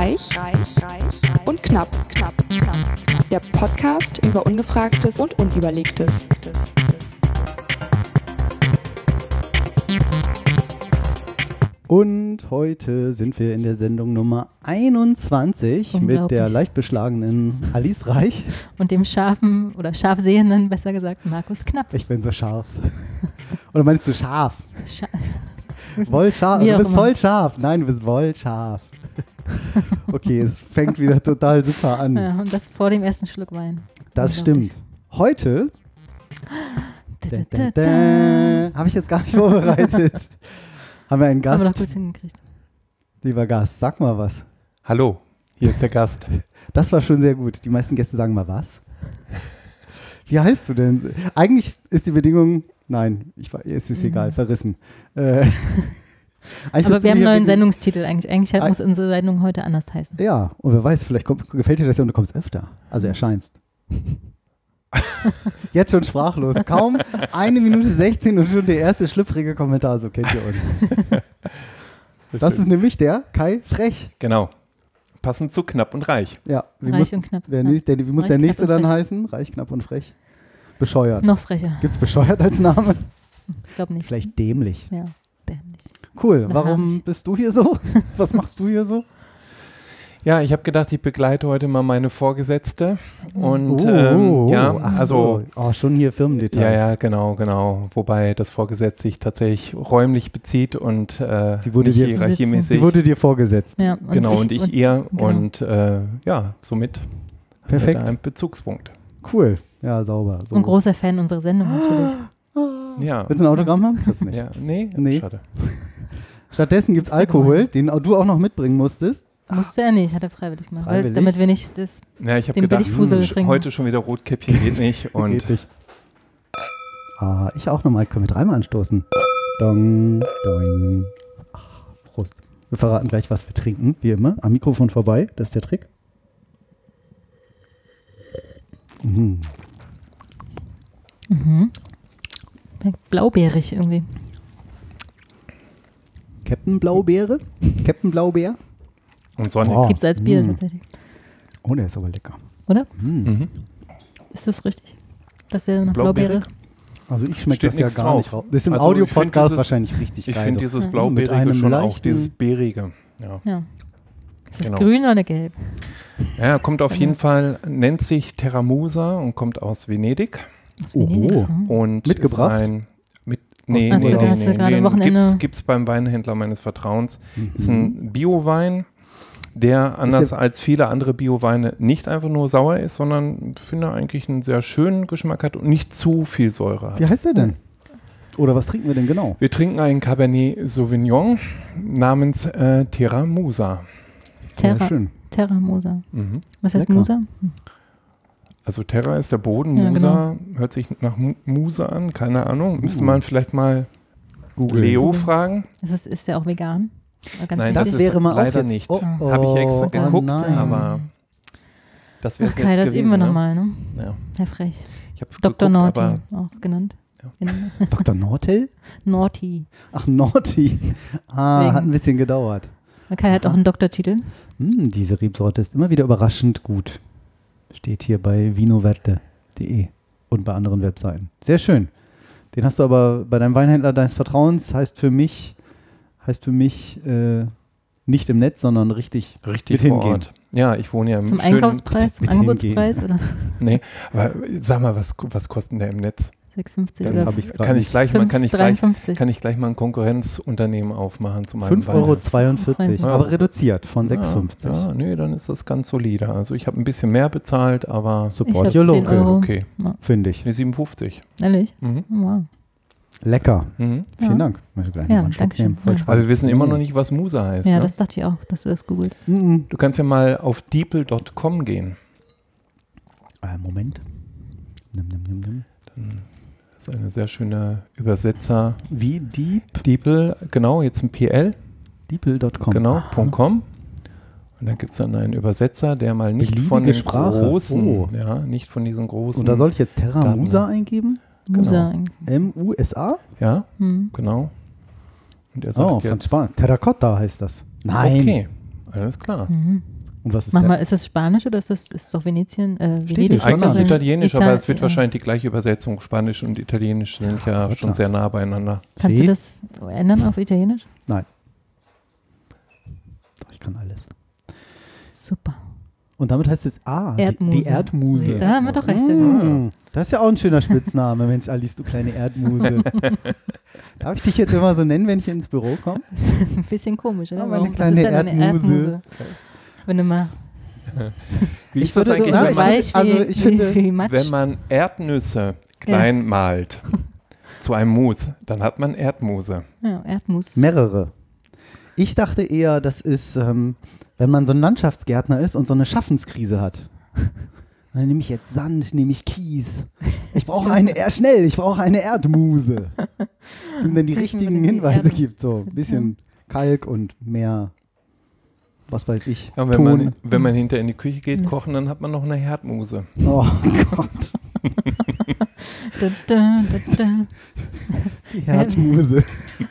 Reich, reich, reich und knapp, knapp, knapp. Der Podcast über Ungefragtes und Unüberlegtes. Und heute sind wir in der Sendung Nummer 21 mit der leicht beschlagenen Alice Reich. Und dem scharfen oder scharfsehenden, besser gesagt, Markus Knapp. Ich bin so scharf. Oder meinst du scharf? Scha Voll scharf. Wie Du bist voll scharf. Nein, du bist voll scharf. Okay, es fängt wieder total super an. ja, und das vor dem ersten Schluck Wein. Das stimmt. Heute habe ich jetzt gar nicht vorbereitet. Haben wir einen Haben wir doch Gast, gut hingekriegt. lieber Gast. Sag mal was. Hallo, hier ist der Gast. Das war schon sehr gut. Die meisten Gäste sagen mal was. Wie heißt du denn? Eigentlich ist die Bedingung, nein, ich, es ist Mhm. egal, verrissen. Äh, eigentlich Aber wir haben einen neuen Sendungstitel eigentlich. Eigentlich halt Ei- muss unsere Sendung heute anders heißen. Ja, und wer weiß, vielleicht kommt, gefällt dir das ja und du kommst öfter. Also erscheinst. Jetzt schon sprachlos. Kaum eine Minute 16 und schon der erste schlüpfrige Kommentar, so kennt ihr uns. Das ist nämlich der Kai Frech. Genau. Passend zu knapp und reich. Ja, wie Reich muss, und knapp. wer, der, wie muss Reich, der nächste dann heißen? Reich, knapp und frech. Bescheuert. Noch frecher. Gibt's bescheuert als Name? Ich glaube nicht. Vielleicht dämlich. Ja, dämlich. Cool. Na, Warum bist du hier so? Was machst du hier so? Ja, ich habe gedacht, ich begleite heute mal meine Vorgesetzte. Und Oh, ähm, ja, also so. Oh, schon hier Firmendetails. ja, ja, genau, genau. Wobei das Vorgesetzt sich tatsächlich räumlich bezieht und äh, Sie wurde dir- hierarchiemäßig. Sie wurde dir vorgesetzt. Ja, und genau, und ich und, ihr. genau. Und äh, ja, somit haben wir Perfekt. da einen Bezugspunkt. Cool. Ja, sauber. So. und großer Fan unserer Sendung natürlich. Ja. Willst du ein Autogramm haben? Das nicht. ja, nee, Nee. schade. Stattdessen gibt es Alkohol, den du auch noch mitbringen musstest. Musste er nicht, hat er freiwillig gemacht. Freiwillig? damit wir nicht das. Ja, ich habe Den gedacht, trinken. heute schon wieder Rotkäppchen geht nicht. Und Geht nicht. Ah, ich auch nochmal. Können wir dreimal anstoßen? Dong, doing. Ach, Prost. Wir verraten gleich, was wir trinken, wie immer. Am Mikrofon vorbei, das ist der Trick. Mhm. Mhm. Blaubeerig irgendwie. Captain Blaubeere? Captain Blaubeer? und Sonnig. Oh. Gibt's als Bier Mm. tatsächlich. Oh, der ist aber lecker. Oder? Mm. Mhm. Ist das richtig? Dass der nach? Blaubeere. Also ich schmecke das ja gar drauf. nicht raus. Das ist im Also ich Audio-Podcast wahrscheinlich richtig Ich geil. finde so. dieses Ja. Mit Blaubeerige einem schon auch dieses Beerige. Ja. Ja. Ist das Genau. grün oder gelb? ja, kommt auf jeden Fall, nennt sich Terramusa und kommt aus Venedig. Oho. Mhm. Und Mitgebracht? Ist ein, mit, nee, Hast nee, nee, nee, nee. Wochenende- Gibt's, gibt's beim Weinhändler meines Vertrauens. Mhm. Ist ein Biowein, der anders als viele andere Bioweine nicht einfach nur sauer ist, sondern ich finde eigentlich einen sehr schönen Geschmack hat und nicht zu viel Säure hat. Wie heißt der denn? Oder was trinken wir denn genau? Wir trinken einen Cabernet Sauvignon namens äh, Terra Musa. Sehr Terra, schön. Terra Musa. Mhm. Was heißt Lecker. Musa? Also Terra ist der Boden, Ja, Musa hört sich nach Mu- Musa an, keine Ahnung. Müsste Uh. man vielleicht mal Google. Leo Google. fragen. Ist, es, ist der auch vegan? Nein, Das das wäre mal auch leider nicht. Oh, Oh. Habe ich extra oh geguckt, nein. aber das wäre Okay, jetzt das gewesen. üben wir ne? nochmal, ne? Ja. Herr Frech. Ich habe Dr. geguckt, Naughty, aber auch genannt. Ja. Dr. Nortel? Naughty. Ach, Naughty. Ah, Wegen- hat ein bisschen gedauert. Man kann halt auch einen Doktortitel. Hm, diese Rebsorte ist immer wieder überraschend gut. Steht hier bei vinoverde.de und bei anderen Webseiten. Sehr schön. Den hast du aber bei deinem Weinhändler deines Vertrauens, heißt für mich, heißt für mich äh, nicht im Netz, sondern richtig. richtig Mit vor hingehen. Ort. Ja, ich wohne ja im Zum schönen, Einkaufspreis, zum bitte Angebotspreis oder Nee, aber sag mal, was, was kostet denn der im Netz? 6,50 Jetzt oder habe ich es Kann ich gleich mal, kann ich gleich, 53. kann ich gleich mal ein Konkurrenzunternehmen aufmachen zu meinem 5,42 Wein? Euro, 52. aber reduziert von Ja, 6,50. Ja, nee, dann ist das ganz solide. Also ich habe ein bisschen mehr bezahlt, aber Support your 10 local, Euro. okay. finde ich. Nee, 57. Ehrlich? Mhm. Wow. Lecker. Mhm. Vielen Ja. Dank. Möchte gleich Ja, nehmen. schön. Voll Ja. Aber wir wissen immer Mhm. noch nicht, was Musa heißt. Ja, ne? das dachte ich auch, dass du das googelst. Mhm. Du kannst ja mal auf deeple.com gehen. Äh, Moment. Nimm, nimm, nimm, nimm. Das ist eine sehr schöne Übersetzer. Wie deep? Deeple, genau, jetzt ein PL, Deeple.com. genau, Aha. .com. Und dann gibt es dann einen Übersetzer, der mal nicht von Beliebige den Sprache. großen, Oh. ja, nicht von diesen großen. Und da soll ich jetzt Terra Daten. Musa eingeben? Musa. M-U-S-A? ja, Hm. genau. Und er sagt Oh, von jetzt, Spanien. Terracotta heißt das. Nein. okay, alles klar. Mhm. Und was ist Mach der? mal, ist das Spanisch oder ist das ist doch Venetien? Äh, Steht Venedig Eigentlich in Italienisch, aber Ital- es wird ja. wahrscheinlich die gleiche Übersetzung. Spanisch und Italienisch sind ja Gott, schon ja. sehr nah beieinander. Kannst See? du das ändern auf Italienisch? Nein. Doch, Ich kann alles. Super. Und damit heißt es Ah, die, Erdmuse. die Erdmuse. Da haben wir doch recht. Mm, das ist ja auch ein schöner Spitzname, Mensch, Alice, du kleine Erdmuse. Darf ich dich jetzt immer so nennen, wenn ich ins Büro komme? Ein bisschen komisch, oder? Ja, meine Warum? kleine eine Erdmuse. Erdmuse? Wenn du mal Wie Ich ist das würde so- eigentlich, Ja, wenn ich man, weich also wie, ich finde- wie wenn man Erdnüsse klein malt zu einem Mus, dann hat man Erdmuse. ja, Erdmus. Mehrere. Ich dachte eher, das ist, ähm, wenn man so ein Landschaftsgärtner ist und so eine Schaffenskrise hat. Dann nehme ich jetzt Sand, nehme ich Kies. Ich brauche eine, eher schnell, ich brauche eine Erdmuse. Und dann die richtigen denn Hinweise gibt. So ein bisschen Kalk und mehr, was weiß ich, Ja, wenn, Ton. man, wenn man hinter in die Küche geht, Mist. kochen, dann hat man noch eine Herdmuse. oh Gott, Da, da, da, da. die Herdmuse.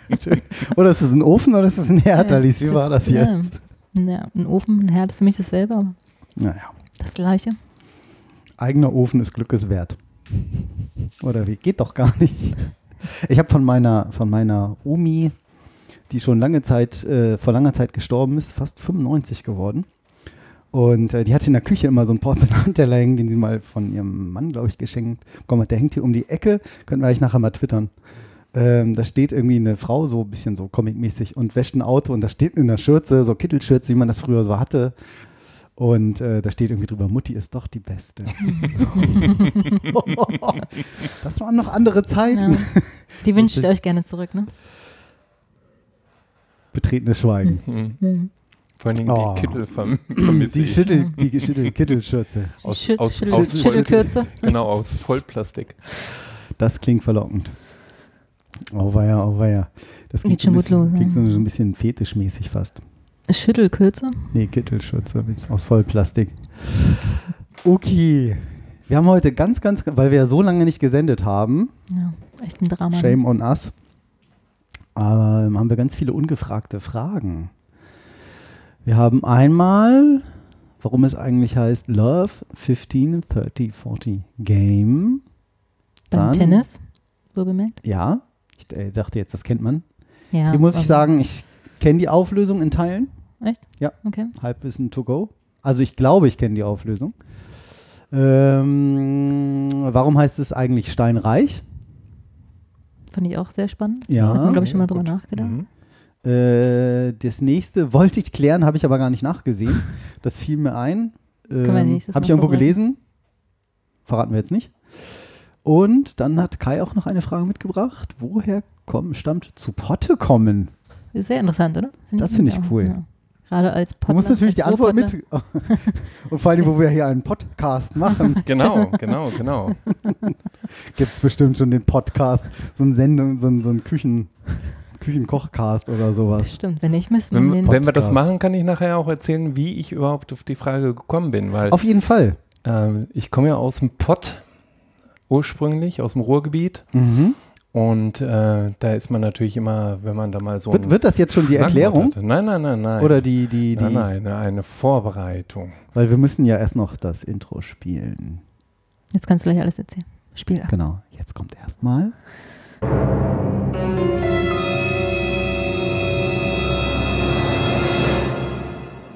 Oder ist es ein Ofen oder ist es ein Herd, Ja, Alice? Wie war das jetzt? Ja, ein Ofen, ein Herd ist für mich dasselbe, aber Naja. das Gleiche. Eigener Ofen ist Glückes wert. Oder wie? Geht doch gar nicht. Ich habe von meiner, von meiner Omi, die schon lange Zeit, äh, vor langer Zeit gestorben ist, fast 95 geworden. Und äh, die hatte in der Küche immer so einen Porzellanteller hängen, den sie mal von ihrem Mann, glaube ich, geschenkt bekommen hat. Der hängt hier um die Ecke. Können wir eigentlich nachher mal twittern. Ähm, da steht irgendwie eine Frau, so ein bisschen so comicmäßig, und wäscht ein Auto und da steht in der Schürze, so Kittelschürze, wie man das früher so hatte. Und äh, da steht irgendwie drüber, Mutti ist doch die Beste. das waren noch andere Zeiten. Ja. Die wünsche ich euch gerne zurück, ne? Betretenes Schweigen. Hm. Mhm. Vor allen Dingen Oh. die Kittel verm vermisse Die, ich. Schüttel, die geschüttelte Kittelschürze. Aus, Schütt- aus, Schüttel- aus Voll, Schüttelkürze. genau, aus Vollplastik. Das klingt verlockend. Oh weia, oh weia. Das klingt, so ein schon gut bisschen, los, klingt so ein bisschen fetischmäßig fast. Schüttelkürze. Nee, Kittelschürze aus Vollplastik. Okay. Wir haben heute ganz, ganz, weil wir ja so lange nicht gesendet haben, Ja, echt ein Drama. Shame on us, ähm, haben wir ganz viele ungefragte Fragen. Wir haben einmal, warum es eigentlich heißt Love 15, 30, 40 Game. Beim Dann- Tennis, so bemerkt. Ja, ich äh, dachte jetzt, das kennt man. Ja. Hier muss ich aber- sagen, ich kenne die Auflösung in Teilen. Echt? Ja. Okay. Halbwissen to go. Also ich glaube, ich kenne die Auflösung. Ähm, warum heißt es eigentlich Steinreich? Fand ich auch sehr spannend. Ja. Hat man, glaube ich, schon mal drüber nachgedacht. Mhm. Äh, das nächste wollte ich klären, habe ich aber gar nicht nachgesehen. Das fiel mir ein. wir Ähm, habe ich irgendwo gelesen. Verraten wir jetzt nicht. Und dann hat Kai auch noch eine Frage mitgebracht. Woher kommen, stammt zu Potte kommen? Ist sehr interessant, oder? Das finde ich auch, cool. Ja. Gerade als Du Pottler. musst natürlich die Antwort mit. Und vor allem, wo wir hier einen Podcast machen, Genau, genau, genau. gibt es bestimmt schon den Podcast, so eine Sendung, so ein, so ein Küchen, Küchenkochcast oder sowas. Stimmt, wenn nicht, müssen wir Wenn, den. wenn wir das Podcast. machen, kann ich nachher auch erzählen, wie ich überhaupt auf die Frage gekommen bin, weil Auf jeden Fall. äh, ich komme ja aus dem Pott ursprünglich, aus dem Ruhrgebiet Mhm. Und äh, da ist man natürlich immer, wenn man da mal so Wird, wird das jetzt schon die Erklärung? hatte. Nein, nein, nein, nein. Oder die, die, die. nein, nein, eine Vorbereitung. Weil wir müssen ja erst noch das Intro spielen. Jetzt kannst du gleich alles erzählen. Spiel ab. Genau. Jetzt kommt erstmal.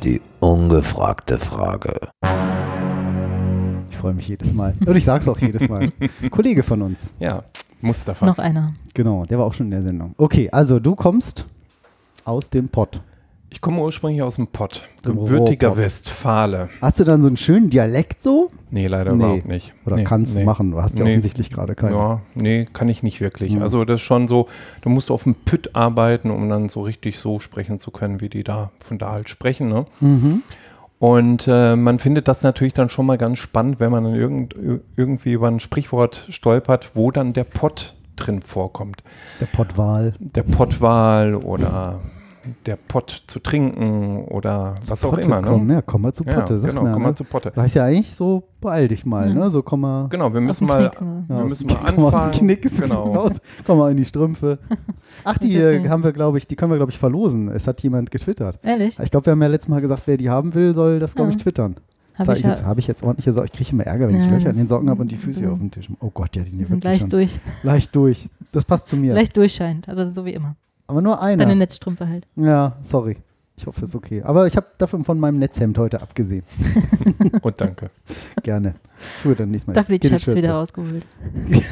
Die ungefragte Frage. Ich freue mich jedes Mal. Und ich sage es auch jedes Mal. Kollege von uns. Ja, Mustafa. Noch einer. Genau, der war auch schon in der Sendung. Okay, also du kommst aus dem Pott. Ich komme ursprünglich aus dem Pott, Dem gebürtiger. Westfale. Hast du dann so einen schönen Dialekt so? Nee, leider Nee. überhaupt nicht. Oder nee, kannst du nee. machen? Du hast ja Nee. offensichtlich gerade keinen. Ja, nee, kann ich nicht wirklich. Ja. Also das ist schon so, du musst auf dem Pütt arbeiten, um dann so richtig so sprechen zu können, wie die da von da halt sprechen. Ne? Mhm. Und äh, man findet das natürlich dann schon mal ganz spannend, wenn man dann irgend, irgendwie über ein Sprichwort stolpert, wo dann der Pott drin vorkommt. Der Pottwal. Der Pottwal oder der Pott zu trinken oder was auch Potte, immer. Komm, Ne? ja, komm mal zu Potte, ja, sag genau, mal. komm ne? mal zu Potte. Weiß ja eigentlich so, beeil dich mal, Ja. ne? So komm mal. Genau, wir müssen mal, Knick, ne? Ja, wir müssen mal Knick, komm aus dem anfangen. Knick Genau. raus. Komm mal in die Strümpfe. Ach, die äh, haben wir, glaube ich, die können wir, glaube ich, verlosen. Es hat jemand getwittert. Ehrlich? Ich glaube, wir haben ja letztes Mal gesagt, wer die haben will, soll das, glaube ich, twittern. Hab Habe ich ich, jetzt, hab ich jetzt ordentliche Socken? Ich kriege immer Ärger, wenn ich Ja, Löcher in den Socken habe und die Füße hier Mhm. auf dem Tisch. Oh Gott, ja, die sind die ja sind wirklich leicht schon durch. leicht durch. Das passt zu mir. Leicht durchscheinend. Also so wie immer. Aber nur einer. Deine Netzstrümpfe halt. Ja, sorry. Ich hoffe, es ist okay. Aber ich habe dafür von meinem Netzhemd heute abgesehen. Und danke. Gerne. Tue dann nächstes Mal. Dafür die Chaps wieder Schürze. rausgeholt.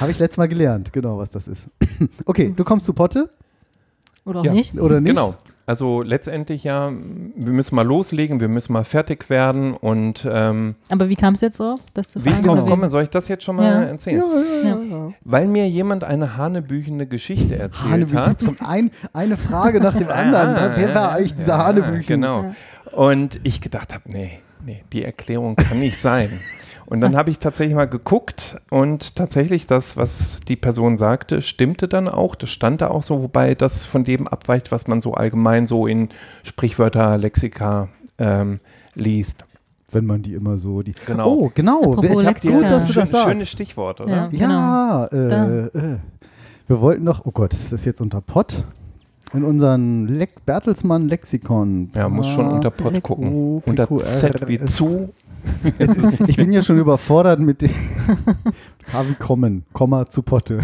Habe ich letztes Mal gelernt, genau, was das ist. Okay, du kommst zu Potte Oder auch Ja. nicht. oder nicht? Genau. Also letztendlich ja, wir müssen mal loslegen, wir müssen mal fertig werden und ähm, Aber wie kam es jetzt drauf? Dass du wie ich drauf komme, soll ich das jetzt schon mal Ja. erzählen? Ja, ja, ja. Weil mir jemand eine hanebüchende Geschichte erzählt Hanebüchen hat. kommt ein, eine Frage nach dem anderen. Ah, Wer war ja, eigentlich dieser ja, Hanebüchen? Genau. Und ich gedacht habe, nee, nee, die Erklärung kann nicht sein. Und dann habe ich tatsächlich mal geguckt und tatsächlich das, was die Person sagte, stimmte dann auch. Das stand da auch so, wobei das von dem abweicht, was man so allgemein so in Sprichwörter, Lexika ähm, liest. Wenn man die immer so die. Genau. Oh, genau. Apropos Ich hab gut, dass du das sagst. schönes Stichwort, oder? Ja. Ja, Da. äh, äh, wir wollten noch, oh Gott, ist das jetzt unter Pott? In unseren Lex Bertelsmann Lexikon. Ja, muss schon unter Pott gucken. Unter Z wie zu. Es ist, ich bin ja schon überfordert mit dem K wie kommen, Komma zu Potte.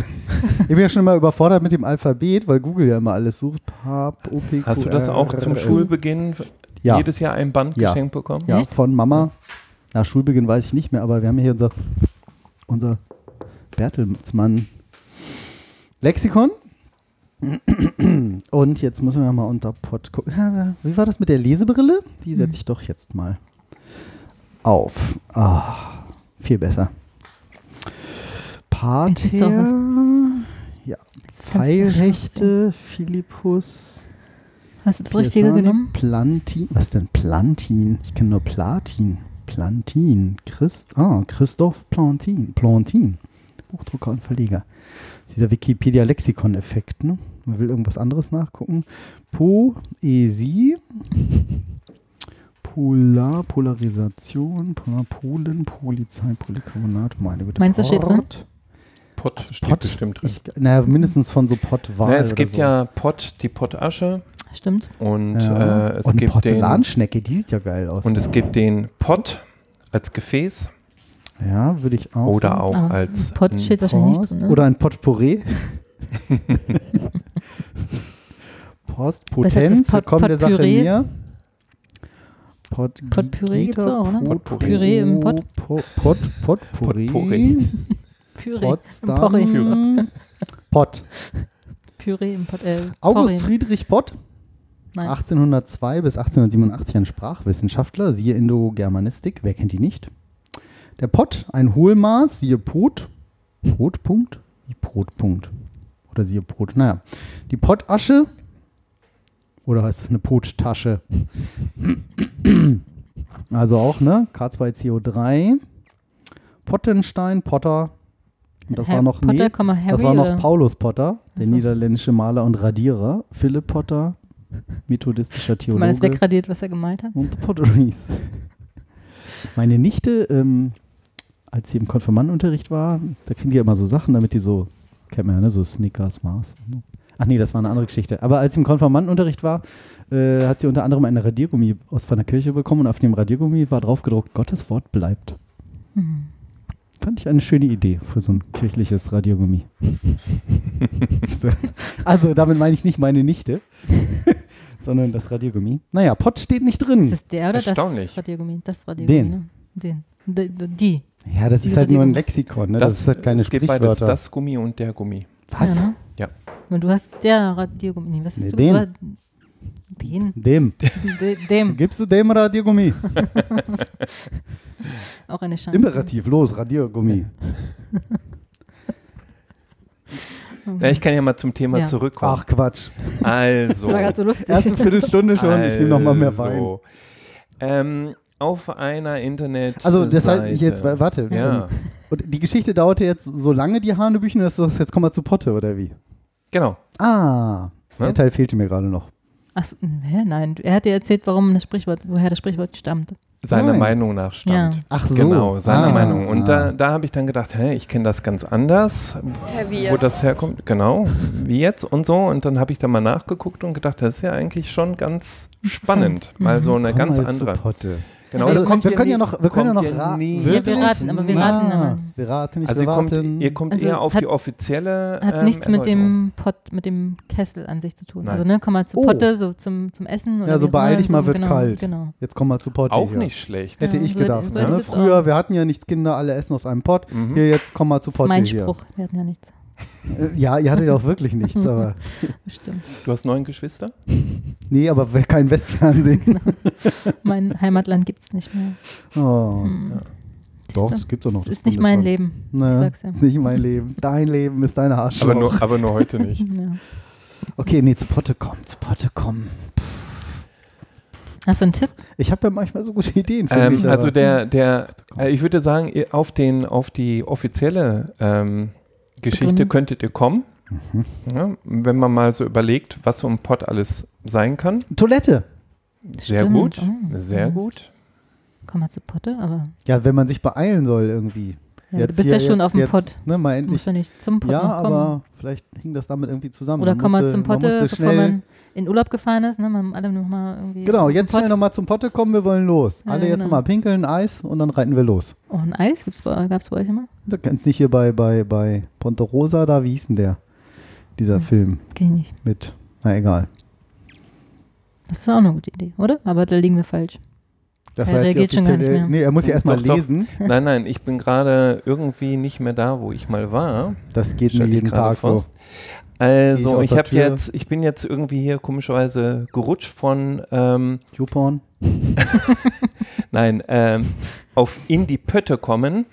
Ich bin ja schon immer überfordert mit dem Alphabet, weil Google ja immer alles sucht. Pap, O, P, Q, Hast du das auch zum. Schulbeginn Ja. jedes Jahr ein Band Ja. geschenkt bekommen? Ja, von Mama. Nach Schulbeginn weiß ich nicht mehr, aber wir haben hier unser, unser Bertelsmann Lexikon. Und jetzt müssen wir mal unter Pott gucken. Wie war das mit der Lesebrille? Die setze ich doch jetzt mal auf. Ah, viel besser. Pater. Ja. Pfeilhechte, Philippus. Hast du das Richtige genommen? Plantin. Was denn Plantin? Ich kenne nur Platin. Plantin. Christ, ah, Christoph Plantin. Plantin. Buchdrucker und Verleger. Das ist dieser Wikipedia-Lexikon-Effekt, ne? Man will irgendwas anderes nachgucken. Poesie. Polar, Polarisation, Polar, Polen, Polizei, Polycarbonat, meine Güte. Meinst du, das steht drin? Pott steht Pott. bestimmt drin. Ich, naja, mindestens von so Pottwahl. Na, es oder gibt so. ja Pott, die Pottasche Stimmt. und Ja. äh, es und gibt den Porzellanschnecke, die sieht ja geil aus. und es gibt den Pott als Gefäß ja, würde ich auch oder sagen. auch Aber als Pott steht wahrscheinlich nicht Post drin. Ne? oder ein Potpourri. Post, Besser als Potenz, das Pot- kommt der Sache näher. Pot, Potpüree gibt's auch, oder? Potpourri. Püree im Pott. Po- Pot, Potpourri. Potpourri. Püree. Potsdam. Porree. Pott. Püree im Pott. Äh, August Porree. Friedrich Pott, Nein. 1802 bis 1887 ein Sprachwissenschaftler, siehe Indogermanistik, wer kennt die nicht? Der Pott, ein Hohlmaß, siehe Pot. Potpunkt? Wie Potpunkt? Oder siehe Pot, naja. Die Pottasche, oder heißt es eine Pottasche? Also auch, ne? K2CO3. Pottenstein, Potter. Und das Herr war noch, Potter, nee, Harry, das war noch? Paulus Potter, der so. niederländische Maler und Radierer. Philipp Potter, methodistischer du mal das Theologe. wegradiert, was er gemalt hat? Und Potteries. Meine Nichte, ähm, als sie im Konfirmandenunterricht war, da kriegen die ja immer so Sachen, damit die so, kennt man ja, ne, so Snickers, Mars. ne? Ach nee, das war eine andere Geschichte. Aber als sie im Konfirmandenunterricht war, äh, hat sie unter anderem eine Radiergummi aus von der Kirche bekommen und auf dem Radiergummi war drauf gedruckt, Gottes Wort bleibt. Mhm. Fand ich eine schöne Idee für so ein kirchliches Radiergummi. So. also damit meine ich nicht meine Nichte, sondern das Radiergummi. Naja, Pott steht nicht Ist drin. das der oder Erstaunlich. das Radiergummi? Das Radiergummi, Den. ne? Den. D- Die. Ja, das Die ist halt nur ein. Lexikon, ne? Das, ist halt keine es gibt beides, Sprichwörter. das Gummi und der Gummi. Was? Ja, ne? Ja. Und du hast der Radiergummi. Nee, was hast Nee, du den. Den. Dem. De, dem. Gibst du dem Radiergummi? Auch eine Chance. Imperativ, los, Radiergummi. Ja, ich kann ja mal zum Thema Ja. zurückkommen. Ach Quatsch. Also. War gerade so lustig. Erste Viertelstunde schon, ich nehme noch mal mehr Wein. Also, Ähm, auf einer Internet. Also das heißt, ich jetzt, wa- warte. Ja, Und die Geschichte dauerte jetzt so lange, die Hanebüchen, dass du sagst, jetzt komm mal zu Potte, oder wie? Genau. Ah, Ne? Der Teil fehlte mir gerade noch. Ach, hä? Nein, er hat dir erzählt, warum das Sprichwort, woher das Sprichwort stammt. Seiner Nein. Meinung nach stammt. Ja. Ach so. Genau, seiner Ah. Meinung. Und Ah. da, da habe ich dann gedacht, hä, ich kenne das ganz anders, Hä, wie wo jetzt? das herkommt. Genau, wie jetzt und so. Und dann habe ich da mal nachgeguckt und gedacht, das ist ja eigentlich schon ganz spannend. Mal so eine Komm ganz andere. Zu Potte. Genau, Also, wir können ja nie- noch, wir können ja noch ihr raten. nie- Ja, wir raten, aber wir raten Na, immer. Wir raten nicht, Also wir ihr kommt, raten. ihr kommt Also eher auf hat- die offizielle Hat ähm, nichts mit dem Pott, mit dem Kessel an sich zu tun. Nein. Also, ne, komm mal zu Oh. Potte, so zum, zum Essen. Oder Ja, so beeil dich mal, so, wird genau, kalt. Genau. Jetzt komm mal zu Potte Auch hier. nicht schlecht. Hätte Ja, ich so- gedacht. so ne? Früher, auch. wir hatten ja nichts Kinder, alle essen aus einem Pott. Mhm. Hier, jetzt komm mal zu Das ist Potte mein hier. Spruch. Wir hatten ja nichts. Äh, Ja, ihr hattet auch wirklich nichts, aber Das stimmt. Du hast neun Geschwister? nee, aber kein Westfernsehen. Mein Heimatland gibt es nicht mehr. Oh. Hm. Doch, es gibt doch noch. Das das ist nicht mein. Leben. Ne, Ich sag's ja. ist nicht mein Leben. Dein Leben ist deine Arschloch. Aber nur, aber nur heute nicht. Ja. Okay, nee, zu Potte kommen, zu Potte kommen. Hast du einen Tipp? Ich habe ja manchmal so gute Ideen für Ähm, mich. also der, der, äh, ich würde sagen, auf, den, auf die offizielle ähm, Geschichte Begründung. könntet ihr kommen. Mhm. Ja, wenn man mal so überlegt, was so ein Pott alles sein kann. Toilette. Sehr Stimmt. gut, Oh, sehr ja. gut. Komm mal zu Potte, aber Ja, wenn man sich beeilen soll irgendwie. ja, du bist ja schon auf dem jetzt, Pott. Ne, mal Du endlich. musst ja nicht zum Pott Ja, noch kommen. aber vielleicht hing das damit irgendwie zusammen. Oder Man komm mal musste- zum man Potte, musste bevor schnell, man in Urlaub gefahren ist. Ne? Man alle noch mal irgendwie Genau, jetzt Pott. schnell nochmal zum Potte kommen, wir wollen los. Ja, Alle jetzt genau. nochmal pinkeln, Eis und dann reiten wir los. Oh, ein Eis gibt's bei, gab's bei euch immer? Da kennst nicht hier bei, bei, bei Ponte Rosa, da, wie hieß denn der? Dieser Hm. Film Kenn ich nicht. mit, na egal. Das ist auch eine gute Idee, oder? Aber da liegen wir falsch. Das Er jetzt reagiert schon gar nicht mehr. Nee, er muss ja erstmal Doch, doch. lesen. Nein, nein, ich bin gerade irgendwie nicht mehr da, wo ich mal war. Das geht mir jeden gerade Tag so. Also ich ich habe jetzt, ich bin jetzt irgendwie hier komischerweise gerutscht von, ähm, YouPorn. nein, ähm, auf in die Pötte kommen.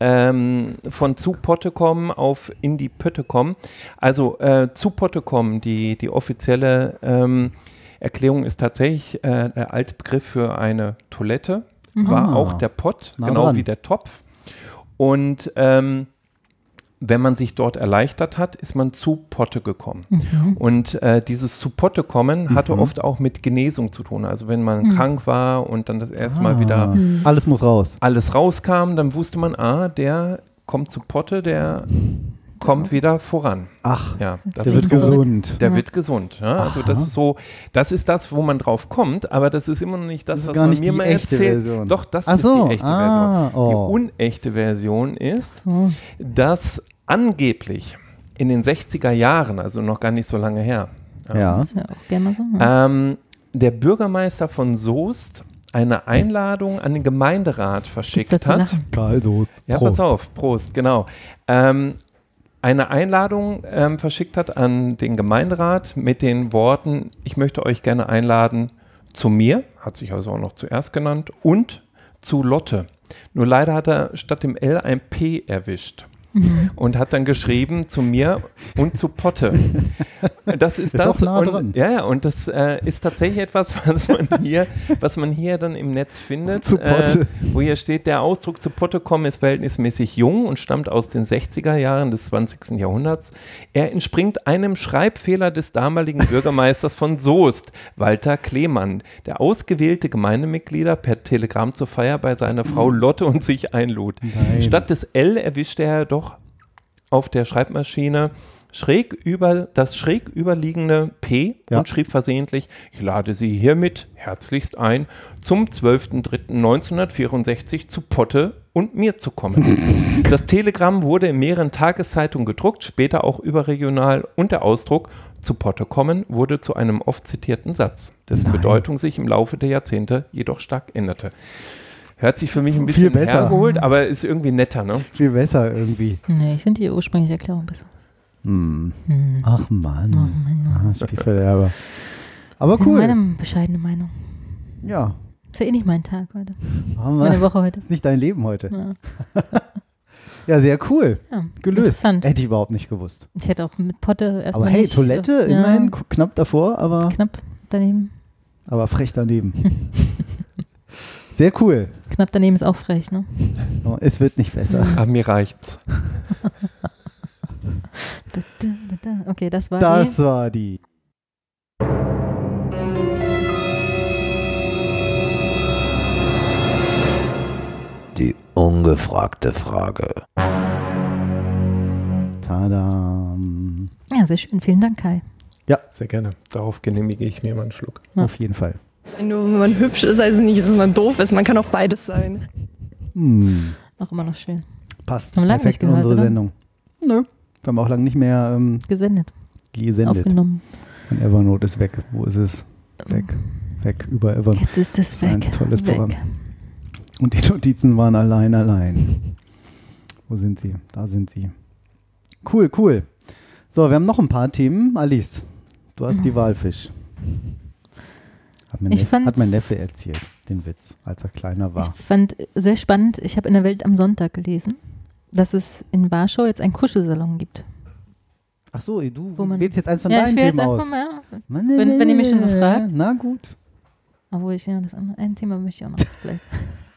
Ähm, von zu Potte kommen auf in die Pötte kommen. Also äh, zu Potte kommen, die, die offizielle ähm, Erklärung ist tatsächlich äh, der alte Begriff für eine Toilette, war Ah. auch der Pott, genau dran. wie der Topf. Und ähm, wenn man sich dort erleichtert hat, ist man zu Potte gekommen. Mhm. Und äh, dieses zu Potte kommen hatte Mhm. oft auch mit Genesung zu tun. Also wenn man Mhm. krank war und dann das erste Mal Ah. wieder Hm. Alles muss raus. alles rauskam, dann wusste man, ah, der kommt zu Potte, der kommt wieder voran. Ach, Ja, das der wird zurück. gesund. der wird gesund. Ja? Also das ist so, das ist das, wo man drauf kommt, aber das ist immer noch nicht das, Das was man mir die mal echte erzählt. Version. Doch, das Ach ist so, die echte ah, Version. oh. Die unechte Version ist, So. dass angeblich in den 60er Jahren, also noch gar nicht so lange her, Ja. So. Ne? ähm, der Bürgermeister von Soest eine Einladung an den Gemeinderat verschickt hat. Karl Soest. Ja, Prost. pass auf, Prost, genau. Ähm, eine Einladung ähm, verschickt hat an den Gemeinderat mit den Worten, ich möchte euch gerne einladen zu mir, hat sich also auch noch zuerst genannt, und zu Lotte. Nur leider hat er statt dem L ein P erwischt. Mhm. Und hat dann geschrieben zu mir und zu Potte. Das ist, Ist das. nah und, ja, und das äh, ist tatsächlich etwas, was man hier, was man hier dann im Netz findet. Zu Potte. Äh, wo hier steht, der Ausdruck zu Potte kommen ist verhältnismäßig jung und stammt aus den 60er Jahren des 20. Jahrhunderts. Er entspringt einem Schreibfehler des damaligen Bürgermeisters von Soest, Walter Klemann, der ausgewählte Gemeindemitglieder per Telegramm zur Feier bei seiner Frau Lotte und sich einlud. Nein. Statt des L erwischte er doch auf der Schreibmaschine schräg über das schräg überliegende P Ja. und schrieb versehentlich, ich lade Sie hiermit herzlichst ein, zum 12.03.1964 zu Potte und mir zu kommen. das Telegramm wurde in mehreren Tageszeitungen gedruckt, später auch überregional und der Ausdruck zu Potte kommen wurde zu einem oft zitierten Satz, dessen Nein. Bedeutung sich im Laufe der Jahrzehnte jedoch stark änderte. Hört sich für mich ein Viel bisschen besser. hergeholt, aber ist irgendwie netter, ne? Viel besser irgendwie. Nee, ich finde die ursprüngliche Erklärung besser. Hm. Hm. Ach Mann. Oh, Mann. Ah, Spielverderber. Aber Das ist cool. Meine bescheidene Meinung. Ja. Ist ja eh nicht mein Tag heute. Haben Meine. Woche heute. ist nicht dein Leben heute. Ja, Ja, sehr cool. ja. Gelöst. Interessant. Hätte ich überhaupt nicht gewusst. Ich hätte auch mit Potte erstmal. Aber hey, nicht, Toilette, ja, immerhin knapp davor, aber, Knapp daneben. aber frech daneben. Sehr cool. Knapp daneben ist auch frech, ne? Oh, es wird nicht besser. Mhm. Aber mir reicht's. okay, das war das die. Das war die. Die ungefragte Frage. Tada. Ja, sehr schön. Vielen Dank, Kai. Ja. Sehr gerne. Darauf genehmige ich mir mal einen Schluck. Ja. Auf jeden Fall. Nur wenn man hübsch ist, heißt es nicht, dass man doof ist. Man kann auch beides sein. Hm. Auch immer noch schön. Passt Haben lange perfekt nicht in gehört, unsere oder? Sendung. Nö. Wir haben auch lange nicht mehr ähm, Gesendet, gesendet. aufgenommen. Und Evernote ist weg. Wo ist es? Weg. Weg. Über Evernote. Jetzt ist es ist ein weg. tolles weg. Programm. Und die Notizen waren allein, allein. Wo sind sie? Da sind sie. Cool, cool. So, wir haben noch ein paar Themen. Alice, du hast die Walfisch. Hat mein, Ich Neff, hat mein Neffe erzählt, den Witz, als er kleiner war. Ich fand sehr spannend, ich habe in der Welt am Sonntag gelesen, dass es in Warschau jetzt einen Kuschelsalon gibt. Ach so, du wählst jetzt eins von ja, deinen Themen aus. mal, Mann, wenn- wenn ihr mich schon so fragt. Na gut. obwohl ich ja das andere, ein Thema möchte ich auch noch vielleicht.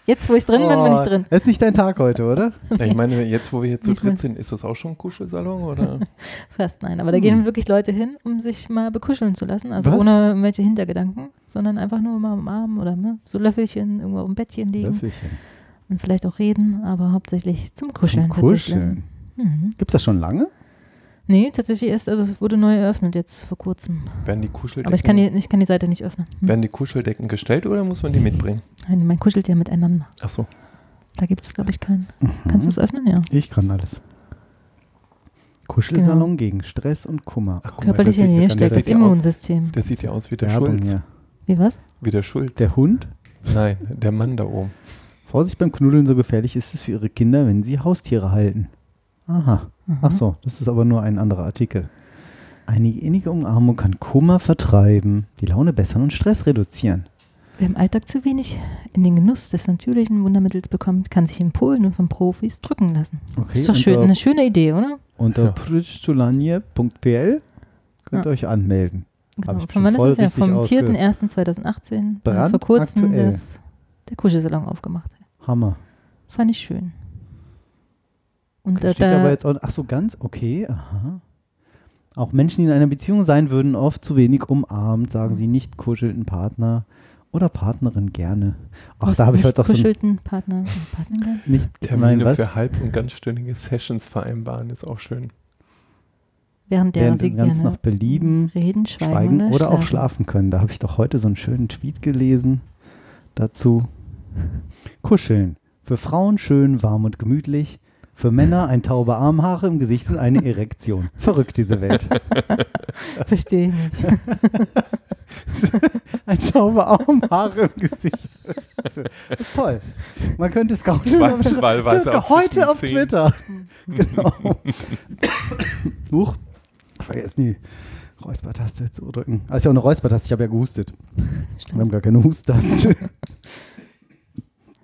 Jetzt, wo ich drin bin, bin ich Oh, drin. Das ist nicht dein Tag heute, oder? Ja, ich meine, jetzt, wo wir hier zu dritt sind, ist das auch schon ein Kuschelsalon? Oder? Fast nein, aber da Hm. gehen wirklich Leute hin, um sich mal bekuscheln zu lassen. Also Was? ohne irgendwelche Hintergedanken, sondern einfach nur mal umarmen oder ne, so Löffelchen irgendwo auf dem Bettchen liegen Löffelchen. und vielleicht auch reden, aber hauptsächlich zum Kuscheln. Zum tatsächlich. Kuscheln. Mhm. Gibt es das schon lange? Nee, tatsächlich erst, also es wurde neu eröffnet jetzt vor kurzem. Werden die Kuscheldecken, Aber ich kann die, ich kann die Seite nicht öffnen. Hm. werden die Kuscheldecken gestellt oder muss man die mitbringen? Nein, man kuschelt ja miteinander. Ach so. Da gibt es, glaube ich, keinen. Kannst du es öffnen? Ja. Ich kann alles. Kuschelsalon Genau. gegen Stress und Kummer. Ach, guck mal, Körperliche das Nähe das stärkt das aus- Immunsystem. Der sieht ja aus wie der Werbung, Schulz. ja. Wie was? Wie der Schulz. Der Hund? Nein, der Mann da oben. Vorsicht beim Knuddeln, so gefährlich ist es für ihre Kinder, wenn sie Haustiere halten. Aha. Mhm. Ach so, das ist aber nur ein anderer Artikel. Eine innige Umarmung kann Kummer vertreiben, die Laune bessern und Stress reduzieren. Wer im Alltag zu wenig in den Genuss des natürlichen Wundermittels bekommt, kann sich in Polen und von Profis drücken lassen. Okay, ist doch schön, eine schöne Idee, oder? unter Ja. pryczulanie.pl könnt ihr Ja. euch anmelden. Genau. ich Von wann ist das ja? Vom ausge- 4.1.2018. Brandaktuell. Vor kurzem das, der Kuschelsalon aufgemacht. Hammer. Fand ich schön. Und Okay, äh, steht da, aber jetzt auch, ach so, ganz, okay, aha. Auch Menschen, die in einer Beziehung sein würden, oft zu wenig umarmt, sagen sie nicht kuschelnden Partner oder Partnerin gerne. Ach, da habe ich heute auch so kuschelten Partner Partnerin. nicht, Termine nein, was? für halb- und ganzstündige Sessions vereinbaren ist auch schön. Während der Während sie ganz gerne nach Belieben reden, schweigen, schweigen oder auch schlafen. schlafen können. Da habe ich doch heute so einen schönen Tweet gelesen dazu. Kuscheln. Für Frauen schön, warm und gemütlich. Für Männer ein tauber Armhaare im Gesicht und eine Erektion. Verrückt diese Welt. Verstehe ich nicht. Ein tauber Armhaare im Gesicht. Das ist toll. Man könnte es kaum schon heute auf. Twitter. genau. Huch. Vergessen die Räuspertaste zu drücken. Ist ja auch eine Räuspertaste. Ich habe ja gehustet. Wir haben gar keine Husttaste.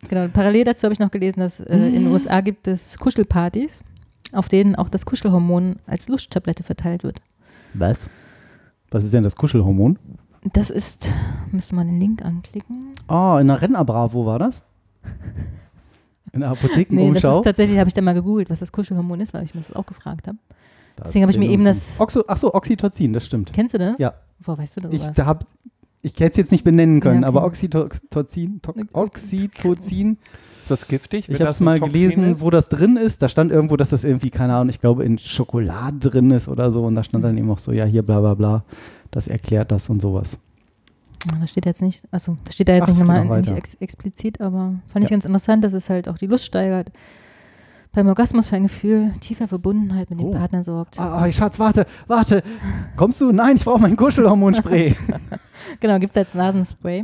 Genau, parallel dazu habe ich noch gelesen, dass äh, in den USA gibt es Kuschelpartys, auf denen auch das Kuschelhormon als Lusttablette verteilt wird. Was? Was ist denn das Kuschelhormon? Das ist, müsste man den Link anklicken. Oh, in der Renner wo war das? In der Nee, das Apothekenumschau? ist tatsächlich, habe ich da mal gegoogelt, was das Kuschelhormon ist, weil ich mir das auch gefragt habe. Deswegen habe ich mir eben das- Oxo, ach so, Oxytocin, das stimmt. Kennst du das? Ja. Woher weißt du das? Ich sowas? Ich hätte es jetzt nicht benennen können, Ja, okay. aber Oxytocin, to Oxytocin, Ist das giftig? ich habe das es mal Toxin gelesen, ist? wo das drin ist. Da stand irgendwo, dass das irgendwie, keine Ahnung, ich glaube in Schokolade drin ist oder so. Und da stand dann eben auch so, ja, hier bla bla bla. Das erklärt das und sowas. Das steht jetzt nicht, also das steht da jetzt Ach, nicht geht nochmal noch nicht ex explizit, aber fand ich Ja. ganz interessant, dass es halt auch die Lust steigert. Beim Orgasmus für ein Gefühl tiefer Verbundenheit mit dem Oh. Partner sorgt. Ah, ah, Schatz, warte, warte. Kommst du? Nein, ich brauche mein Kuschelhormonspray. Genau, gibt es als Nasenspray.